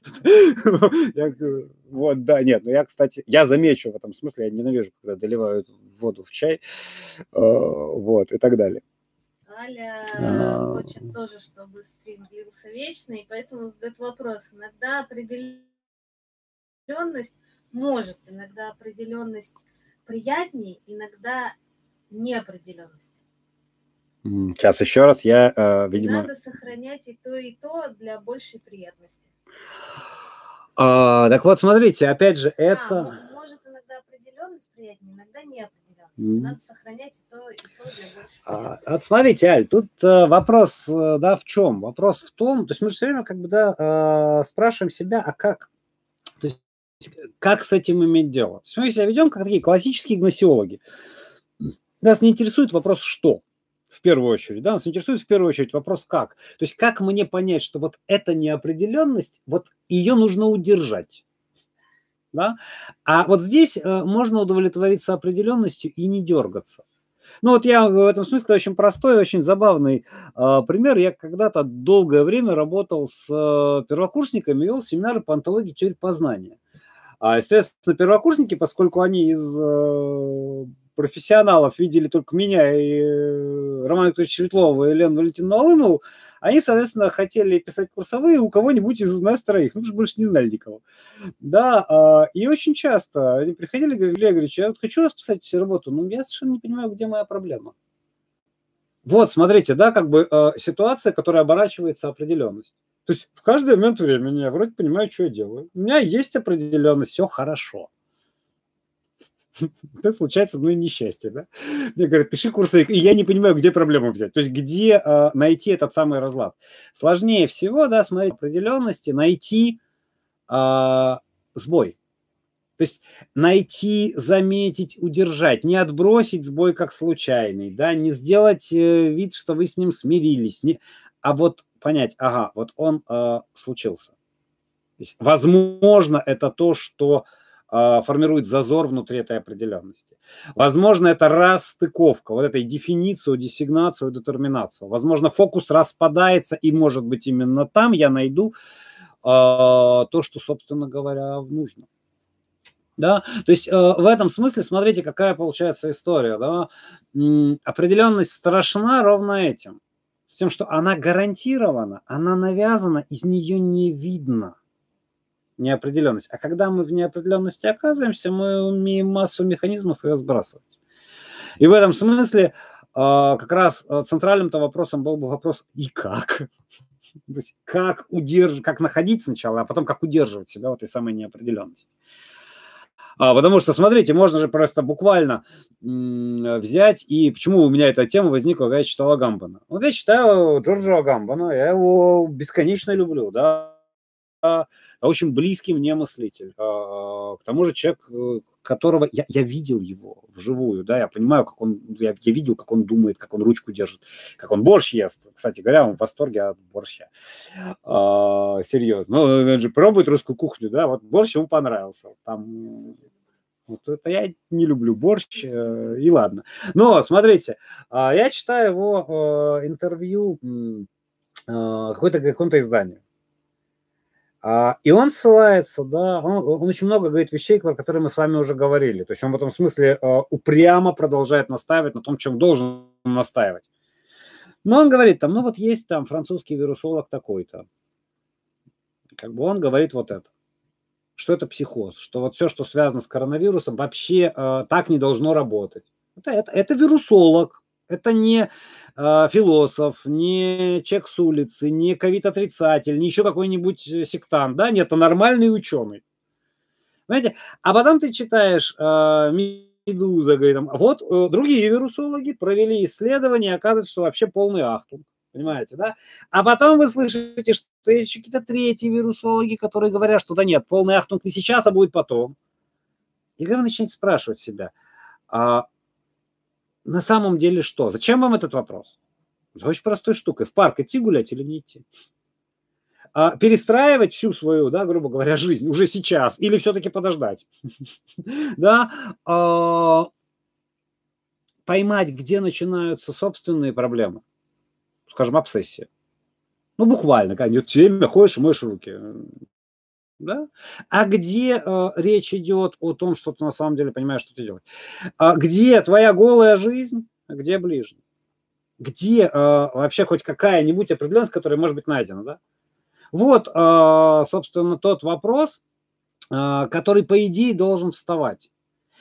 Вот, да, нет, но я, кстати, я замечу в этом смысле, я ненавижу, когда доливают воду в чай, э, вот, и так далее. Аля а... хочет тоже, чтобы стрим длился вечно, и поэтому задает вопрос. Иногда определенность может, иногда определенность приятнее, иногда неопределенность. Сейчас еще раз, я, э, видимо... Надо сохранять и то, и то для большей приятности. А, так вот, смотрите, опять же, а, это... А, может иногда определенность приятнее, иногда неопределенность. Mm. Надо сохранять и то, и то для большей а, приятности. А, вот смотрите, Аль, тут э, вопрос, э, да, в чем? Вопрос в том, то есть мы же все время как бы, да, э, спрашиваем себя, а как, то есть как с этим иметь дело? То есть мы себя ведем как такие классические гносеологи. Нас не интересует вопрос «что?» в первую очередь, да, нас интересует в первую очередь вопрос «как?». То есть как мне понять, что вот эта неопределенность, вот ее нужно удержать, да? А вот здесь э, можно удовлетвориться определенностью и не дергаться. Ну вот я в этом смысле очень простой, очень забавный э, пример. Я когда-то долгое время работал с э, первокурсниками, вел семинары по антологии теории познания. А, естественно, первокурсники, поскольку они из э, профессионалов видели только меня и э, Романа Викторовича Светлова и Лену Валентину Алымову, они, соответственно, хотели писать курсовые у кого-нибудь из нас троих, ну, больше не знали никого. Да, а, и очень часто они приходили и говорили, Олег я вот хочу расписать работу, но я совершенно не понимаю, где моя проблема. Вот, смотрите, да, как бы э, ситуация, которая оборачивается определенность. То есть в каждый момент времени я вроде понимаю, что я делаю. У меня есть определенность, все хорошо. (laughs) это случается, ну, несчастье, да? Мне говорят, пиши курсы, и я не понимаю, где проблему взять. То есть где э, найти этот самый разлад. Сложнее всего, да, смотреть определенности, найти э, сбой. То есть найти, заметить, удержать, не отбросить сбой как случайный, да, не сделать э, вид, что вы с ним смирились, не, а вот понять, ага, вот он э, случился. Есть, возможно, это то, что формирует зазор внутри этой определенности. Возможно, это расстыковка, вот этой дефиницию, дессигнацию, детерминацию. Возможно, фокус распадается, и, может быть, именно там я найду э, то, что, собственно говоря, нужно. Да? То есть э, в этом смысле, смотрите, какая получается история. Да? Определенность страшна ровно этим. С тем, что она гарантирована, она навязана, из нее не видно неопределенность. А когда мы в неопределенности оказываемся, мы умеем массу механизмов ее сбрасывать. И в этом смысле а, как раз а, центральным-то вопросом был бы вопрос «и как?». (laughs) То есть как удерживать, как находить сначала, а потом как удерживать себя в этой самой неопределенности. А, потому что, смотрите, можно же просто буквально взять, и почему у меня эта тема возникла, когда я читал Агамбана. Вот я читаю Джорджа Агамбана, я его бесконечно люблю, да, очень близкий мне мыслитель. А, к тому же человек, э, которого я, я видел его вживую, да, я понимаю, как он, я, я видел, как он думает, как он ручку держит, как он борщ ест. Кстати говоря, он в восторге от борща. А, серьезно. Ну, он же пробует русскую кухню, да, вот борщ ему понравился. Там вот это я не люблю борщ, э, и ладно. Но смотрите, а, я читаю его э, интервью какой-то каком-то изданию. А, и он ссылается, да, он, он очень много говорит вещей, про которые мы с вами уже говорили. То есть он в этом смысле э, упрямо продолжает настаивать на том, чем должен настаивать. Но он говорит там, ну вот есть там французский вирусолог такой-то. Как бы он говорит вот это. Что это психоз, что вот все, что связано с коронавирусом, вообще э, так не должно работать. Это, это, это вирусолог, это не э, философ, не человек с улицы, не ковид-отрицатель, не еще какой-нибудь э, сектант, да, нет, это нормальный ученый. Понимаете? А потом ты читаешь э, Медуза, говорит, там, вот э, другие вирусологи провели исследование, оказывается, что вообще полный ахтунг. Понимаете, да? А потом вы слышите, что есть еще какие-то третьи вирусологи, которые говорят, что да нет, полный ахтунг не сейчас, а будет потом. И когда вы начинаете спрашивать себя, а на самом деле что? Зачем вам этот вопрос? За очень простой штукой. В парк идти гулять или не идти? А перестраивать всю свою, да, грубо говоря, жизнь уже сейчас или все-таки подождать? (laughs) Да? А, поймать, где начинаются собственные проблемы. Скажем, обсессия. Ну, буквально, когда идет время, ходишь и моешь руки. Да? А где э, речь идет о том, что ты на самом деле понимаешь, что ты делаешь? А где твоя голая жизнь, а где ближний? Где э, вообще хоть какая-нибудь определенность, которая может быть найдена? Да? Вот, э, собственно, тот вопрос, э, который, по идее, должен вставать.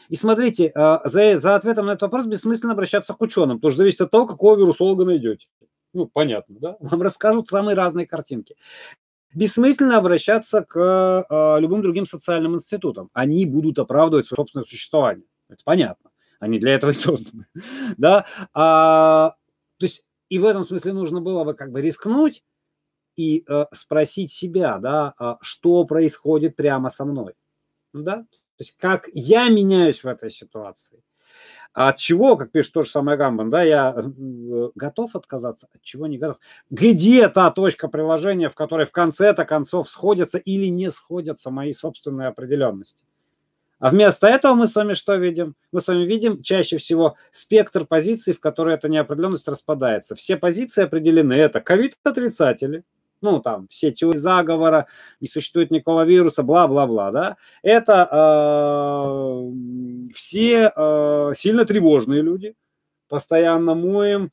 И смотрите, э, за, за ответом на этот вопрос бессмысленно обращаться к ученым, потому что зависит от того, какого вирусолога найдете. Ну, понятно, да? Вам расскажут самые разные картинки. Бессмысленно обращаться к э, любым другим социальным институтам. Они будут оправдывать свое собственное существование. Это понятно. Они для этого и созданы. (laughs) да? а, то есть и в этом смысле нужно было бы как бы рискнуть и э, спросить себя, да, э, что происходит прямо со мной. Да? То есть как я меняюсь в этой ситуации. А от чего, как пишет то же самое Гамбан, да, я э, готов отказаться, от чего не готов. Где та точка приложения, в которой в конце-то концов сходятся или не сходятся мои собственные определенности? А вместо этого мы с вами что видим? Мы с вами видим чаще всего спектр позиций, в которой эта неопределенность распадается. Все позиции определены. Это ковид-отрицатели, ну, там, все теории заговора, не существует никакого вируса, бла-бла-бла, да, это э, все э, сильно тревожные люди, постоянно моем,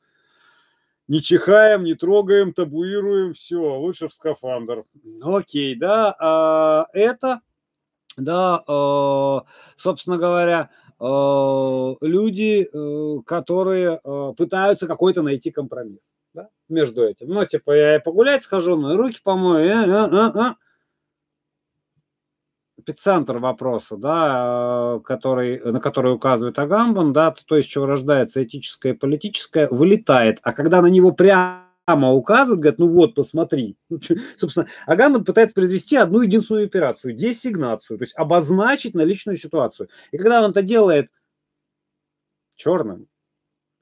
не чихаем, не трогаем, табуируем, все, лучше в скафандр. Окей, да, э, это, да, э, собственно говоря, э, люди, э, которые э, пытаются какой-то найти компромисс да, между этим. Ну, типа, я и погулять схожу, ну и руки помою, э, э, э, э. эпицентр вопроса, да, который, на который указывает Агамбан, да, то, из чего рождается этическое и политическое, вылетает. А когда на него прямо указывают, говорят, ну вот, посмотри. (laughs) Собственно, Агамбан пытается произвести одну единственную операцию, десигнацию, то есть обозначить наличную ситуацию. И когда он это делает черным,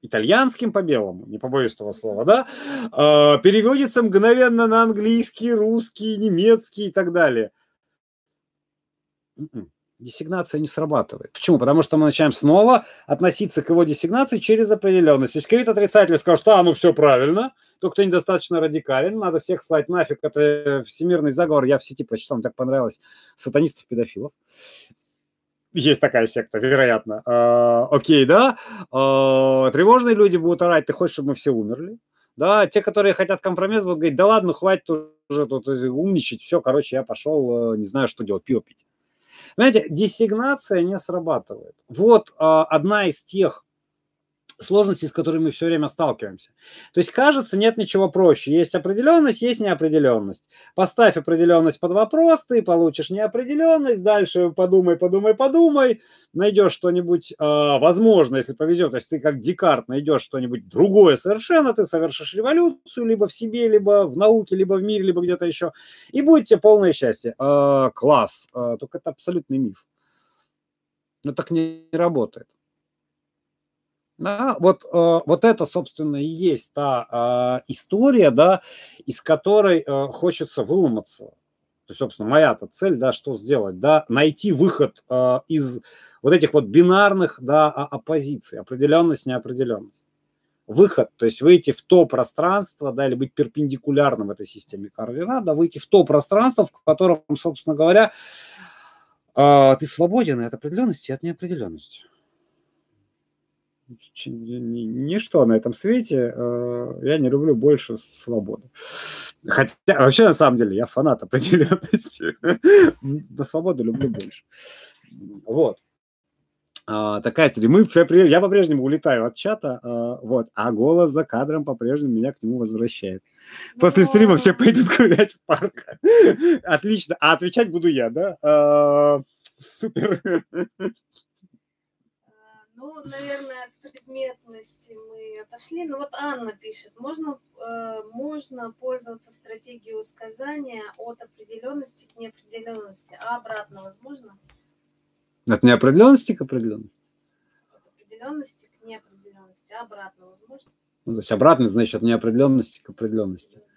итальянским по белому, не побоюсь этого слова, да, э, переводится мгновенно на английский, русский, немецкий и так далее. М-м, десигнация не срабатывает. Почему? Потому что мы начинаем снова относиться к его десигнации через определенность. То есть крит отрицатель скажет, а, ну все правильно, то, кто недостаточно радикален, надо всех слать нафиг, это всемирный заговор, я в сети прочитал, мне так понравилось, сатанистов-педофилов есть такая секта, вероятно. А, окей, да. А, тревожные люди будут орать, ты хочешь, чтобы мы все умерли? Да, те, которые хотят компромисс, будут говорить, да ладно, хватит уже тут умничать, все, короче, я пошел, э, не знаю, что делать, пиво пить. Понимаете, десигнация не срабатывает. Вот а, одна из тех сложности, с которыми мы все время сталкиваемся. То есть, кажется, нет ничего проще. Есть определенность, есть неопределенность. Поставь определенность под вопрос, ты получишь неопределенность, дальше подумай, подумай, подумай, найдешь что-нибудь, э, возможно, если повезет, если ты как Декарт найдешь что-нибудь другое совершенно, ты совершишь революцию либо в себе, либо в науке, либо в мире, либо где-то еще, и будет тебе полное счастье. Э, класс. Э, только это абсолютный миф. Но так не работает. Да, вот, э, вот это, собственно, и есть та э, история, да, из которой э, хочется выломаться. То есть, собственно, моя-то цель, да, что сделать, да, найти выход э, из вот этих вот бинарных, да, оппозиций, определенность, неопределенность. Выход, то есть выйти в то пространство, да, или быть перпендикулярным этой системе координат, да, выйти в то пространство, в котором, собственно говоря, ты свободен от определенности и от неопределенности ничто на этом свете э, я не люблю больше свободы. Хотя, вообще, на самом деле, я фанат определенности. Но свободу люблю больше. Вот. А, такая история. Мы, я по-прежнему улетаю от чата, а, вот, а голос за кадром по-прежнему меня к нему возвращает. После стрима все пойдут гулять в парк. Отлично. А отвечать буду я, да? А, супер. Ну, наверное, от предметности мы отошли. Ну вот Анна пишет, можно, э, можно пользоваться стратегией сказания от определенности к неопределенности, а обратно возможно? От неопределенности к определенности? От определенности к неопределенности, а обратно возможно? Ну, то есть обратно, значит, от неопределенности к определенности. А,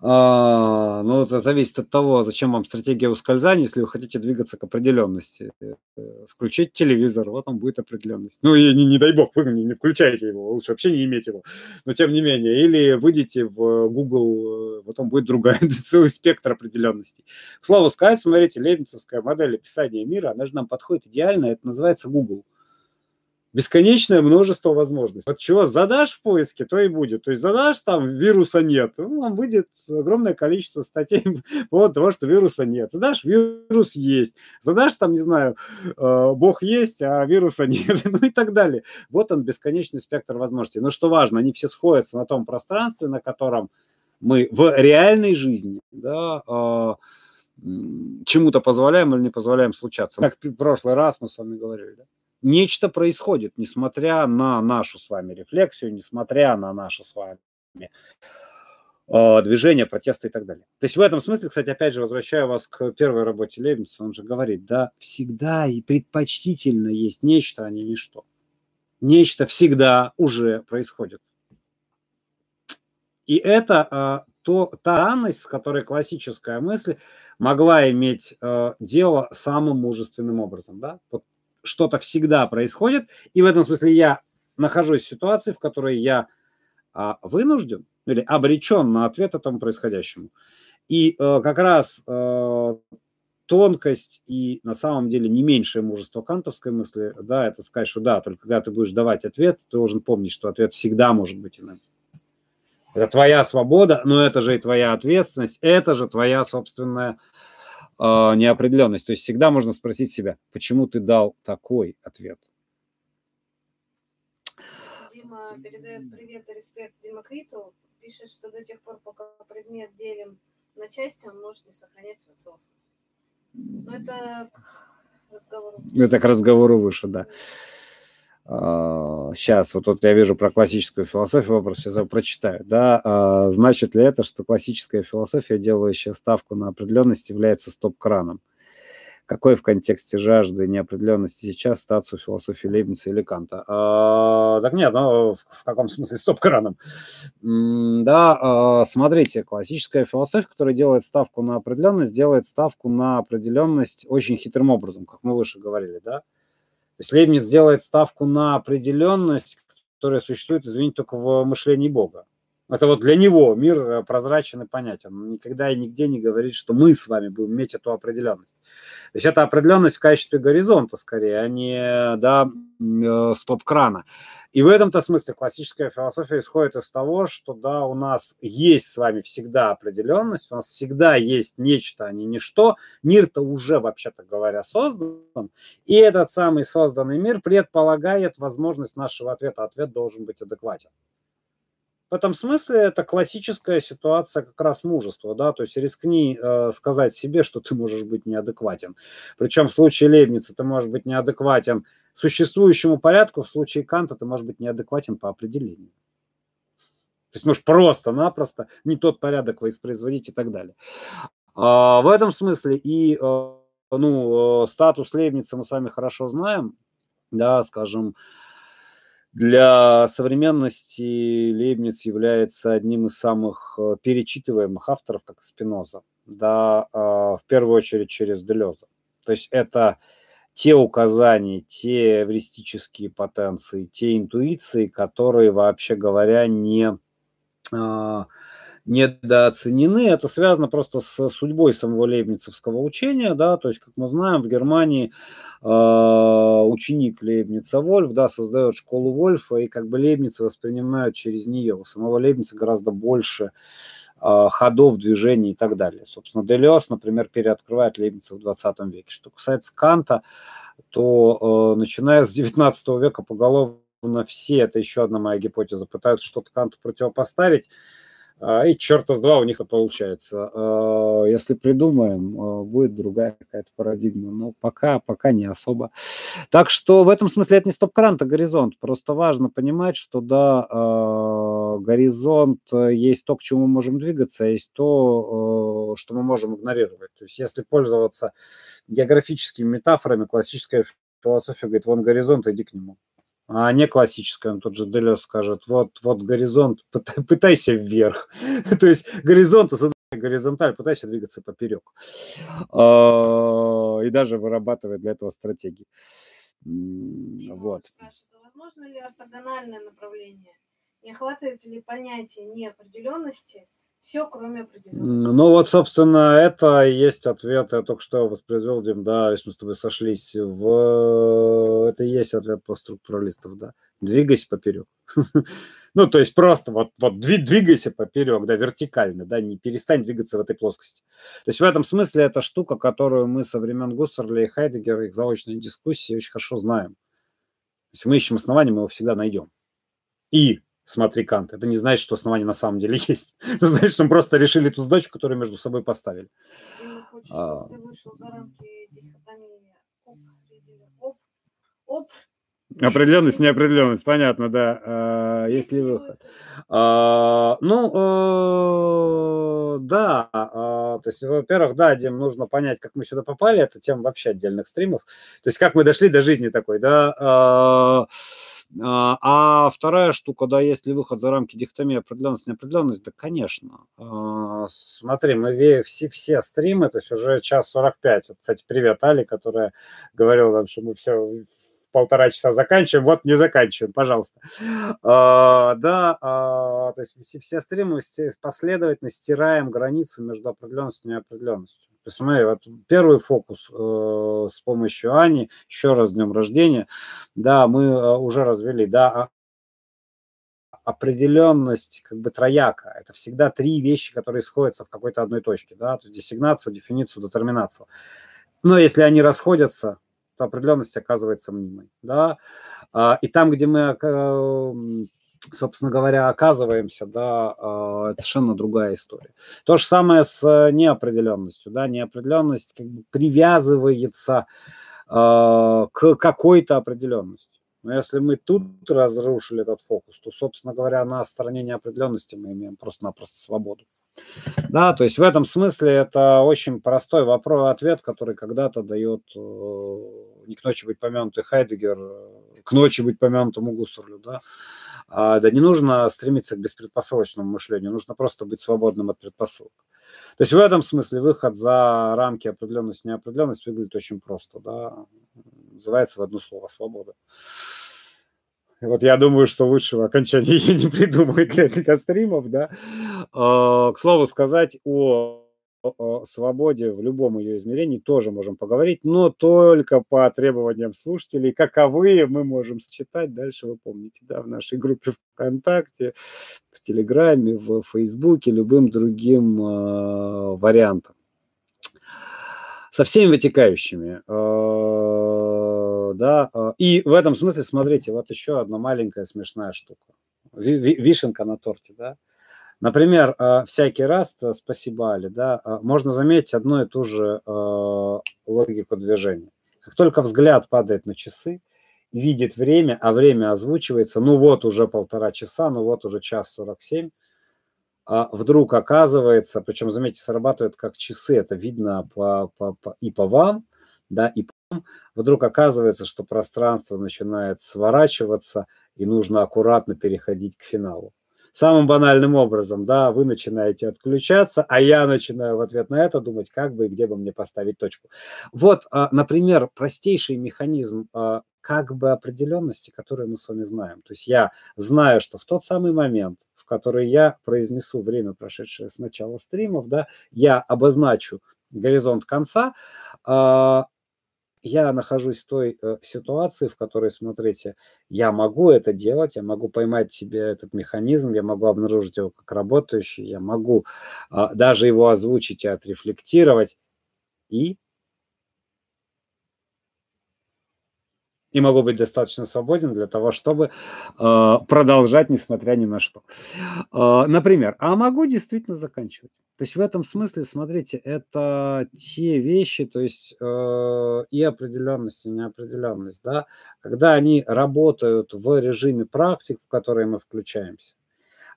ну, это зависит от того, зачем вам стратегия ускользания, если вы хотите двигаться к определенности. Э, включить телевизор, вот он будет определенность. Ну, и не, не дай бог, вы не, не включайте его, лучше вообще не иметь его. Но тем не менее, или выйдите в Google, э, вот он будет другая, (laughs) целый спектр определенностей. К слову сказать, смотрите, лейбницевская модель описания мира, она же нам подходит идеально, это называется Google бесконечное множество возможностей. Вот чего задашь в поиске, то и будет. То есть задашь там вируса нет, ну, вам выйдет огромное количество статей (laughs) по того, что вируса нет. Задашь вирус есть. Задашь там, не знаю, э, бог есть, а вируса (laughs) нет. ну и так далее. Вот он бесконечный спектр возможностей. Но что важно, они все сходятся на том пространстве, на котором мы в реальной жизни, да, э, чему-то позволяем или не позволяем случаться. Как в прошлый раз мы с вами говорили, да? Нечто происходит, несмотря на нашу с вами рефлексию, несмотря на наше с вами э, движение, протесты и так далее. То есть в этом смысле, кстати, опять же, возвращаю вас к первой работе Лейбница, он же говорит, да, всегда и предпочтительно есть нечто, а не ничто. Нечто всегда уже происходит. И это а, то, та данность, с которой классическая мысль могла иметь а, дело самым мужественным образом. Да? Вот что-то всегда происходит, и в этом смысле я нахожусь в ситуации, в которой я а, вынужден или обречен на ответ этому происходящему. И э, как раз э, тонкость и на самом деле не меньшее мужество кантовской мысли, да, это сказать, что да, только когда ты будешь давать ответ, ты должен помнить, что ответ всегда может быть иным. Это твоя свобода, но это же и твоя ответственность, это же твоя собственная неопределенность. То есть всегда можно спросить себя, почему ты дал такой ответ. Дима передает привет и респект Демокриту. Пишет, что до тех пор, пока предмет делим на части, он может не сохранять свою целостность. Но это к разговору. Это к разговору выше, да. Сейчас, вот тут я вижу про классическую философию, вопрос сейчас я прочитаю, да, а, значит ли это, что классическая философия, делающая ставку на определенность, является стоп-краном? Какой в контексте жажды неопределенности сейчас стацию философии Лейбница или Канта? А, так нет, ну, в, в каком смысле стоп-краном? Да, а, смотрите, классическая философия, которая делает ставку на определенность, делает ставку на определенность очень хитрым образом, как мы выше говорили, да? То есть Лейбниц делает ставку на определенность, которая существует, извините, только в мышлении Бога. Это вот для него мир э, прозрачен и понятен. Он никогда и нигде не говорит, что мы с вами будем иметь эту определенность. То есть это определенность в качестве горизонта скорее, а не да, э, стоп-крана. И в этом-то смысле классическая философия исходит из того, что да, у нас есть с вами всегда определенность, у нас всегда есть нечто, а не ничто. Мир-то уже, вообще-то говоря, создан. И этот самый созданный мир предполагает возможность нашего ответа. Ответ должен быть адекватен. В этом смысле это классическая ситуация как раз мужества, да, то есть рискни э, сказать себе, что ты можешь быть неадекватен. Причем в случае Лейбница ты можешь быть неадекватен существующему порядку, в случае Канта ты можешь быть неадекватен по определению. То есть можешь просто-напросто не тот порядок воспроизводить и так далее. А, в этом смысле и э, ну, э, статус Лейбница мы с вами хорошо знаем, да, скажем, для современности Лейбниц является одним из самых э, перечитываемых авторов, как Спиноза, да, а, в первую очередь через Делеза. То есть это те указания, те эвристические потенции, те интуиции, которые, вообще говоря, не а, недооценены. Это связано просто с судьбой самого лейбницевского учения, да, то есть, как мы знаем, в Германии э, ученик Лейбница Вольф, да, создает школу Вольфа, и как бы Лейбница воспринимают через нее. У самого Лейбница гораздо больше э, ходов, движений и так далее. Собственно, Делиос, например, переоткрывает Лейбница в 20 веке. Что касается Канта, то э, начиная с 19 века поголовно все, это еще одна моя гипотеза, пытаются что-то Канту противопоставить, и черта с два у них это получается. А, если придумаем, а, будет другая какая-то парадигма. Но пока, пока не особо. Так что в этом смысле это не стоп-кран, это горизонт. Просто важно понимать, что да, горизонт э, есть то, к чему мы можем двигаться, а есть то, что мы можем игнорировать. То есть если пользоваться географическими метафорами, классическая философия говорит, вон горизонт, иди к нему. А не классическое. Он тот же Делес скажет, вот, вот горизонт, (laughs) пытайся вверх. (laughs) То есть горизонт, горизонталь, пытайся двигаться поперек. А, и даже вырабатывает для этого стратегии. Вот. Возможно ли ортогональное направление? Не охватывает ли понятие неопределенности все, кроме определенности. Ну вот, собственно, это есть ответ. Я только что воспроизвел, Дим, да, если мы с тобой сошлись в... Это и есть ответ по структуралистов, да. Двигайся поперек. (laughs) Ну, то есть просто вот, вот двигайся поперек, да, вертикально, да, не перестань двигаться в этой плоскости. То есть в этом смысле это штука, которую мы со времен Гуссерля и Хайдегера, их заочной дискуссии очень хорошо знаем. Если мы ищем основания, мы его всегда найдем. И смотри Кант. Это не значит, что основания на самом деле (laughs) есть. Это значит, что мы просто решили ту задачу, которую между собой поставили. Хочешь, а... ты вышел за рамки дихотомии оп, оп, Определенность, неопределенность, понятно, да. А, есть ли выход? А, ну, э, да. А, то есть, во-первых, да, Дим, нужно понять, как мы сюда попали. Это тема вообще отдельных стримов. То есть, как мы дошли до жизни такой, да. А, а, а вторая штука, да, есть ли выход за рамки дихотомии определенность, неопределенность, да, конечно. А, смотри, мы все, все стримы, то есть уже час 45. Вот, кстати, привет Али, которая говорила что мы все полтора часа заканчиваем, вот не заканчиваем, пожалуйста. А, да, а, то есть все, все стримы последовательно стираем границу между определенностью и неопределенностью. То есть, смотри, вот первый фокус э, с помощью Ани, еще раз днем рождения, да, мы э, уже развели, да, а определенность как бы трояка. Это всегда три вещи, которые сходятся в какой-то одной точке, да, то есть десигнацию, дефиницию, детерминацию. Но если они расходятся, то определенность оказывается мнимой. Да? А, и там, где мы, э, собственно говоря, оказываемся, да, а, это совершенно другая история. То же самое с э, неопределенностью. Да? Неопределенность как бы привязывается а, к какой-то определенности. Но если мы тут разрушили этот фокус, то, собственно говоря, на стороне неопределенности мы имеем просто-напросто свободу. Да, то есть в этом смысле это очень простой вопрос, ответ, который когда-то дает э, не к ночи быть помянутый Хайдегер, э, к ночи быть помянутому Гуссерлю, да. А, да не нужно стремиться к беспредпосылочному мышлению, нужно просто быть свободным от предпосылок. То есть в этом смысле выход за рамки определенности, неопределенность выглядит очень просто, да. Называется в одно слово свобода. Вот я думаю, что лучшего окончания (laughs) я не придумаю для, для стримов, да. А, к слову сказать о, свободе в любом ее измерении тоже можем поговорить, но только по требованиям слушателей. Каковые мы можем считать, дальше вы помните, да, в нашей группе ВКонтакте, в Телеграме, в Фейсбуке, любым другим э, вариантом. Со всеми вытекающими. Э, да. А, и в этом смысле, смотрите, вот еще одна маленькая смешная штука. Вишенка на торте, да. Например, а, всякий раз, э, спасибо, Али, да, а, можно заметить одну и ту же логику движения. Как только взгляд падает на часы, видит время, а время озвучивается, ну вот уже полтора часа, ну вот уже час сорок семь, а вдруг оказывается, причем, заметьте, срабатывает как часы, это видно по, по, по, и по вам, да, и вдруг оказывается, что пространство начинает сворачиваться, и нужно аккуратно переходить к финалу. Самым банальным образом, да, вы начинаете отключаться, а я начинаю в ответ на это думать, как бы и где бы мне поставить точку. Вот, а, например, простейший механизм а, как бы определенности, который мы с вами знаем. То есть я знаю, что в тот самый момент, в который я произнесу время, прошедшее с начала стримов, да, я обозначу горизонт конца, а, я нахожусь в той э, ситуации, в которой, смотрите, я могу это делать, я могу поймать себе этот механизм, я могу обнаружить его как работающий, я могу э, даже его озвучить и отрефлектировать, и и могу быть достаточно свободен для того, чтобы э, продолжать, несмотря ни на что. Э, например, а могу действительно заканчивать. То есть в этом смысле, смотрите, это те вещи, то есть э, и определенность, и неопределенность, да, когда они работают в режиме практик, в которые мы включаемся,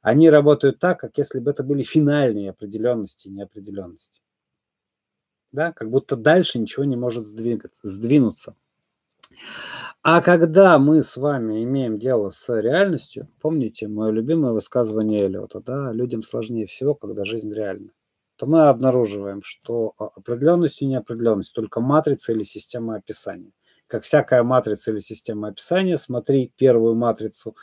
они работают так, как если бы это были финальные определенности и неопределенности. Да, как будто дальше ничего не может сдвигаться, сдвинуться. А когда мы с вами имеем дело с реальностью, помните мое любимое высказывание Эллиота, да, людям сложнее всего, когда жизнь реальна, то мы обнаруживаем, что определенность и неопределенность только матрица или система описания. Как всякая матрица или система описания, смотри первую матрицу,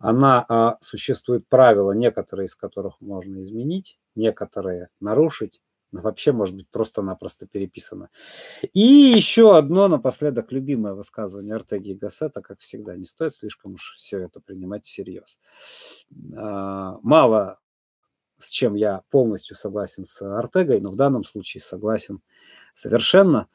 она а, существует правила, некоторые из которых можно изменить, некоторые нарушить, вообще может быть просто-напросто переписано. И еще одно напоследок любимое высказывание Артеги и Гассета, как всегда, не стоит слишком уж все это принимать всерьез. А, мало с чем я полностью согласен с Артегой, но в данном случае согласен совершенно.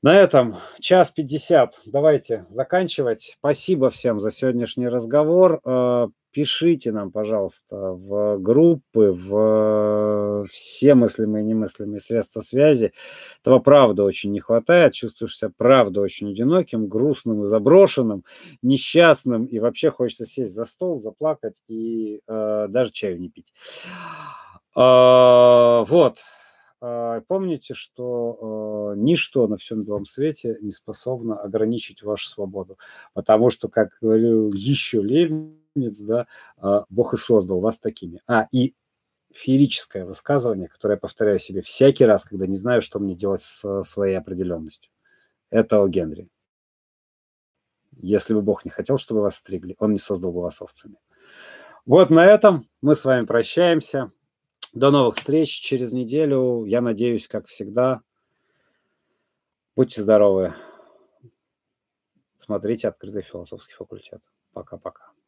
На этом час пятьдесят. Давайте заканчивать. Спасибо всем за сегодняшний разговор. А, пишите нам, пожалуйста, в группы, в все мыслимые и немыслимые средства связи. Этого правда очень не хватает. Чувствуешь себя правда очень одиноким, грустным и заброшенным, несчастным. И вообще хочется сесть за стол, заплакать и э, даже чаю не пить. Э, вот. А, помните, что э, ничто на всем белом свете не способно ограничить вашу свободу. Потому что, как говорил еще Ленин, да, а, Бог и создал вас такими. А, и феерическое высказывание, которое я повторяю себе всякий раз, когда не знаю, что мне делать с своей определенностью. Это о Генри. Если бы Бог не хотел, чтобы вас стригли, он не создал бы вас овцами. Вот на этом мы с вами прощаемся. До новых встреч через неделю. Я надеюсь, как всегда. Будьте здоровы. Смотрите открытый философский факультет. Пока-пока.